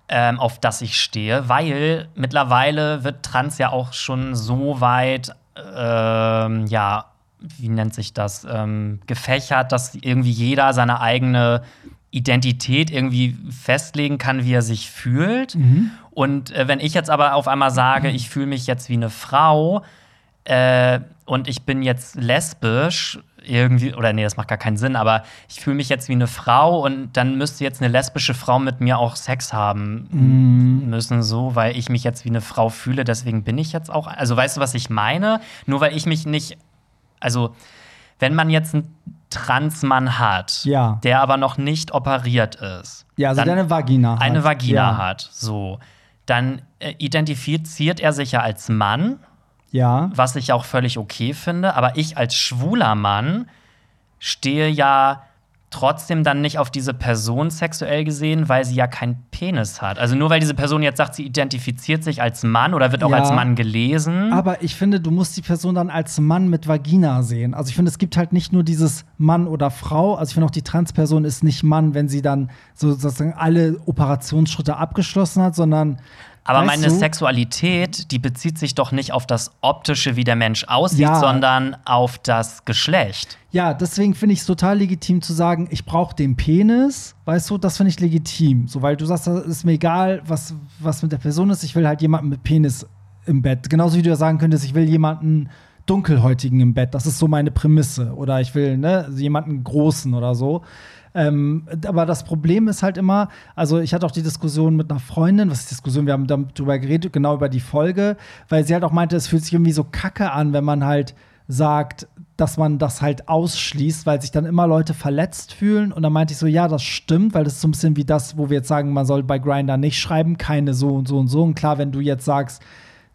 ähm, auf das ich stehe, weil mittlerweile wird Trans ja auch schon so weit, ähm, ja, wie nennt sich das, ähm, gefächert, dass irgendwie jeder seine eigene Identität irgendwie festlegen kann, wie er sich fühlt. Und äh, wenn ich jetzt aber auf einmal sage, ich fühle mich jetzt wie eine Frau, äh, und ich bin jetzt lesbisch, irgendwie, oder nee, das macht gar keinen Sinn, aber ich fühle mich jetzt wie eine Frau und dann müsste jetzt eine lesbische Frau mit mir auch Sex haben müssen, so, weil ich mich jetzt wie eine Frau fühle, deswegen bin ich jetzt auch. Also, weißt du, was ich meine? Nur weil ich mich nicht, also, wenn man jetzt einen Transmann hat, Ja. der aber noch nicht operiert ist, Ja, also der eine Vagina hat. eine Vagina ja. hat, so, dann äh, identifiziert er sich ja als Mann Ja. was ich auch völlig okay finde. Aber ich als schwuler Mann stehe ja trotzdem dann nicht auf diese Person sexuell gesehen, weil sie ja keinen Penis hat. Also nur weil diese Person jetzt sagt, sie identifiziert sich als Mann oder wird auch Ja. als Mann gelesen. Aber ich finde, du musst die Person dann als Mann mit Vagina sehen. Also ich finde, es gibt halt nicht nur dieses Mann oder Frau. Also ich finde auch, die Transperson ist nicht Mann, wenn sie dann so sozusagen alle Operationsschritte abgeschlossen hat, sondern Aber weißt meine du, Sexualität, die bezieht sich doch nicht auf das Optische, wie der Mensch aussieht, Ja. sondern auf das Geschlecht. Ja, deswegen finde ich es total legitim zu sagen, ich brauche den Penis. Weißt du, das finde ich legitim. So, weil du sagst, es ist mir egal, was, was mit der Person ist. Ich will halt jemanden mit Penis im Bett. Genauso wie du ja sagen könntest, ich will jemanden, Dunkelhäutigen im Bett. Das ist so meine Prämisse. Oder ich will ne, jemanden Großen oder so. Ähm, aber das Problem ist halt immer, also ich hatte auch die Diskussion mit einer Freundin, was ist Diskussion, wir haben darüber geredet, genau über die Folge, weil sie halt auch meinte, es fühlt sich irgendwie so kacke an, wenn man halt sagt, dass man das halt ausschließt, weil sich dann immer Leute verletzt fühlen. Und dann meinte ich so, ja, das stimmt, weil das ist so ein bisschen wie das, wo wir jetzt sagen, man soll bei Grinder nicht schreiben, keine so und so und so. Und klar, wenn du jetzt sagst,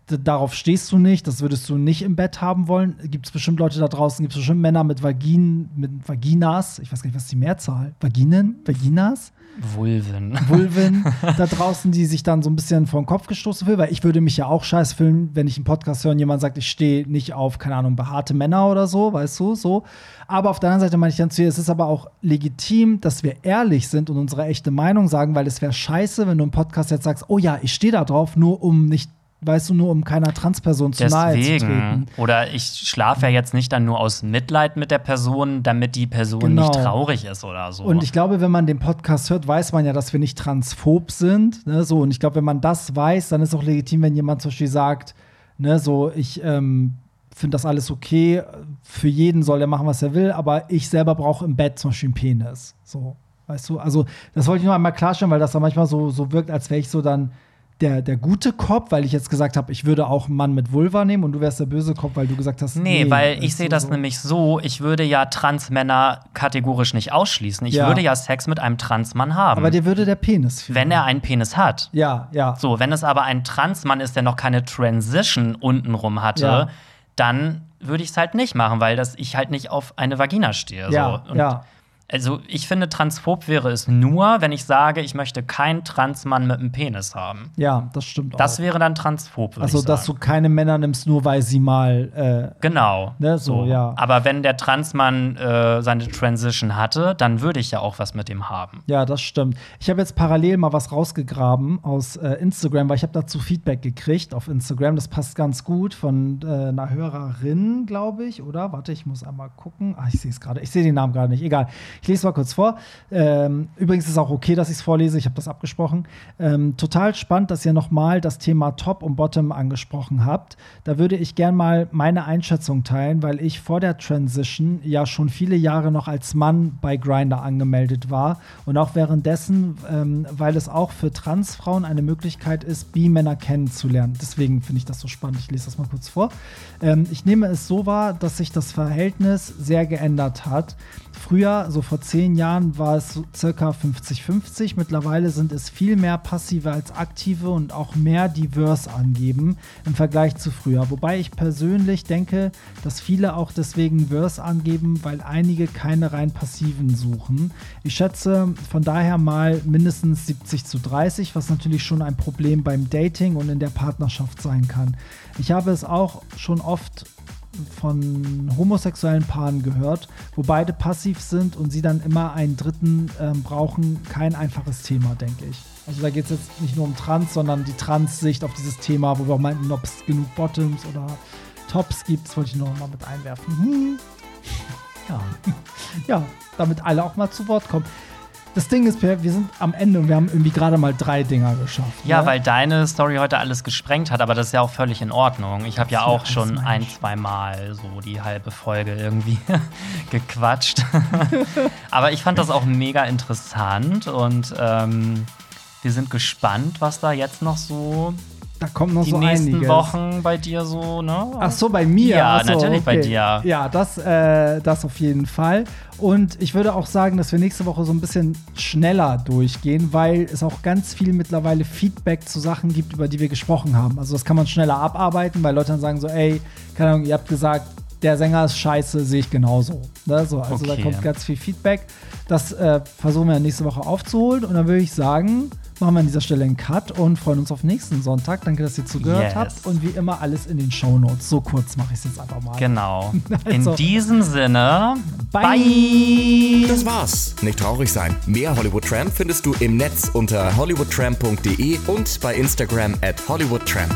darauf stehst du nicht, das würdest du nicht im Bett haben wollen. Gibt es bestimmt Leute da draußen, gibt es bestimmt Männer mit Vaginen, mit Vaginas, ich weiß gar nicht, was ist die Mehrzahl? Vaginen? Vaginas? Vulven. Vulven da draußen, die sich dann so ein bisschen vor den Kopf gestoßen fühlen, weil ich würde mich ja auch scheiß fühlen, wenn ich einen Podcast höre und jemand sagt, ich stehe nicht auf, keine Ahnung, behaarte Männer oder so, weißt du, so. Aber auf der anderen Seite meine ich dann zu ihr, es ist aber auch legitim, dass wir ehrlich sind und unsere echte Meinung sagen, weil es wäre scheiße, wenn du im Podcast jetzt sagst, oh ja, ich stehe da drauf, nur um nicht weißt du, nur um keiner Transperson zu nahe zu treten. Oder ich schlafe ja jetzt nicht dann nur aus Mitleid mit der Person, damit die Person genau. nicht traurig ist oder so. Und ich glaube, wenn man den Podcast hört, weiß man ja, dass wir nicht transphob sind. Ne? So, und ich glaube, wenn man das weiß, dann ist auch legitim, wenn jemand zum Beispiel sagt, ne, so, ich ähm, finde das alles okay, für jeden soll er machen, was er will, aber ich selber brauche im Bett zum Beispiel einen Penis. So, weißt du? Also, das wollte ich nur einmal klarstellen, weil das dann manchmal so, so wirkt, als wäre ich so dann der, der gute Cop, weil ich jetzt gesagt habe, ich würde auch einen Mann mit Vulva nehmen und du wärst der böse Cop, weil du gesagt hast, nee. Nee, weil ich sehe das so. nämlich so, ich würde ja Transmänner kategorisch nicht ausschließen. Ich ja. würde ja Sex mit einem Transmann haben. Aber dir würde der Penis fehlen. Wenn er einen Penis hat. Ja, ja. So, wenn es aber ein Transmann ist, der noch keine Transition untenrum hatte, ja. dann würde ich es halt nicht machen, weil das ich halt nicht auf eine Vagina stehe. Ja, so. ja. Also, ich finde, transphob wäre es nur, wenn ich sage, ich möchte keinen Transmann mit einem Penis haben. Ja, das stimmt auch. Das wäre dann transphob. Also, dass du keine Männer nimmst, nur weil sie mal. Äh, genau. Ne, so, so, ja. Aber wenn der Transmann äh, seine Transition hatte, dann würde ich ja auch was mit ihm haben. Ja, das stimmt. Ich habe jetzt parallel mal was rausgegraben aus äh, Instagram, weil ich habe dazu Feedback gekriegt auf Instagram. Das passt ganz gut von äh, einer Hörerin, glaube ich, oder? Warte, ich muss einmal gucken. Ah, ich sehe es gerade. Ich sehe den Namen gerade nicht. Egal. Ich lese mal kurz vor. Ähm, übrigens ist auch okay, dass ich es vorlese. Ich habe das abgesprochen. Ähm, total spannend, dass ihr nochmal das Thema Top und Bottom angesprochen habt. Da würde ich gern mal meine Einschätzung teilen, weil ich vor der Transition ja schon viele Jahre noch als Mann bei Grinder angemeldet war und auch währenddessen, ähm, weil es auch für Transfrauen eine Möglichkeit ist, Bi-Männer kennenzulernen. Deswegen finde ich das so spannend. Ich lese das mal kurz vor. Ähm, ich nehme es so wahr, dass sich das Verhältnis sehr geändert hat. Früher, so vor zehn Jahren, war es so circa 50-50. Mittlerweile sind es viel mehr passive als aktive und auch mehr divers angeben im Vergleich zu früher. Wobei ich persönlich denke, dass viele auch deswegen Verse angeben, weil einige keine rein passiven suchen. Ich schätze von daher mal mindestens 70 zu 30, was natürlich schon ein Problem beim Dating und in der Partnerschaft sein kann. Ich habe es auch schon oft von homosexuellen Paaren gehört, wo beide passiv sind und sie dann immer einen Dritten ähm, brauchen. Kein einfaches Thema, denke ich. Also da geht es jetzt nicht nur um Trans, sondern die Trans-Sicht auf dieses Thema, wo wir auch meinten, ob es genug Bottoms oder Tops gibt. Das wollte ich noch mal mit einwerfen. Hm. Ja. ja, damit alle auch mal zu Wort kommen das Ding ist, wir sind am Ende und wir haben irgendwie gerade mal drei Dinger geschafft. Ja, ne? weil deine Story heute alles gesprengt hat, aber das ist ja auch völlig in Ordnung. Ich habe ja auch schon ein, zwei Mal so die halbe Folge irgendwie gequatscht. aber ich fand das auch mega interessant und ähm, wir sind gespannt, was da jetzt noch so da kommt noch die so nächsten einiges. Wochen bei dir so, ne? Ach so, bei mir? Ja, so, natürlich okay. bei dir. Ja, das, äh, das auf jeden Fall. Und ich würde auch sagen, dass wir nächste Woche so ein bisschen schneller durchgehen, weil es auch ganz viel mittlerweile Feedback zu Sachen gibt, über die wir gesprochen haben. Also das kann man schneller abarbeiten, weil Leute dann sagen so, ey, keine Ahnung, ihr habt gesagt, der Sänger ist scheiße, sehe ich genauso. Ne? So, also okay. da kommt ganz viel Feedback. Das äh, versuchen wir nächste Woche aufzuholen. Und dann würde ich sagen, machen wir an dieser Stelle einen Cut und freuen uns auf nächsten Sonntag. Danke, dass ihr zugehört yes. habt. Und wie immer alles in den Show Notes. So kurz mache ich es jetzt einfach mal. Genau. also, in diesem Sinne, bye. bye. Das war's. Nicht traurig sein. Mehr Hollywood Tramp findest du im Netz unter hollywoodtramp.de und bei Instagram at hollywoodtramp.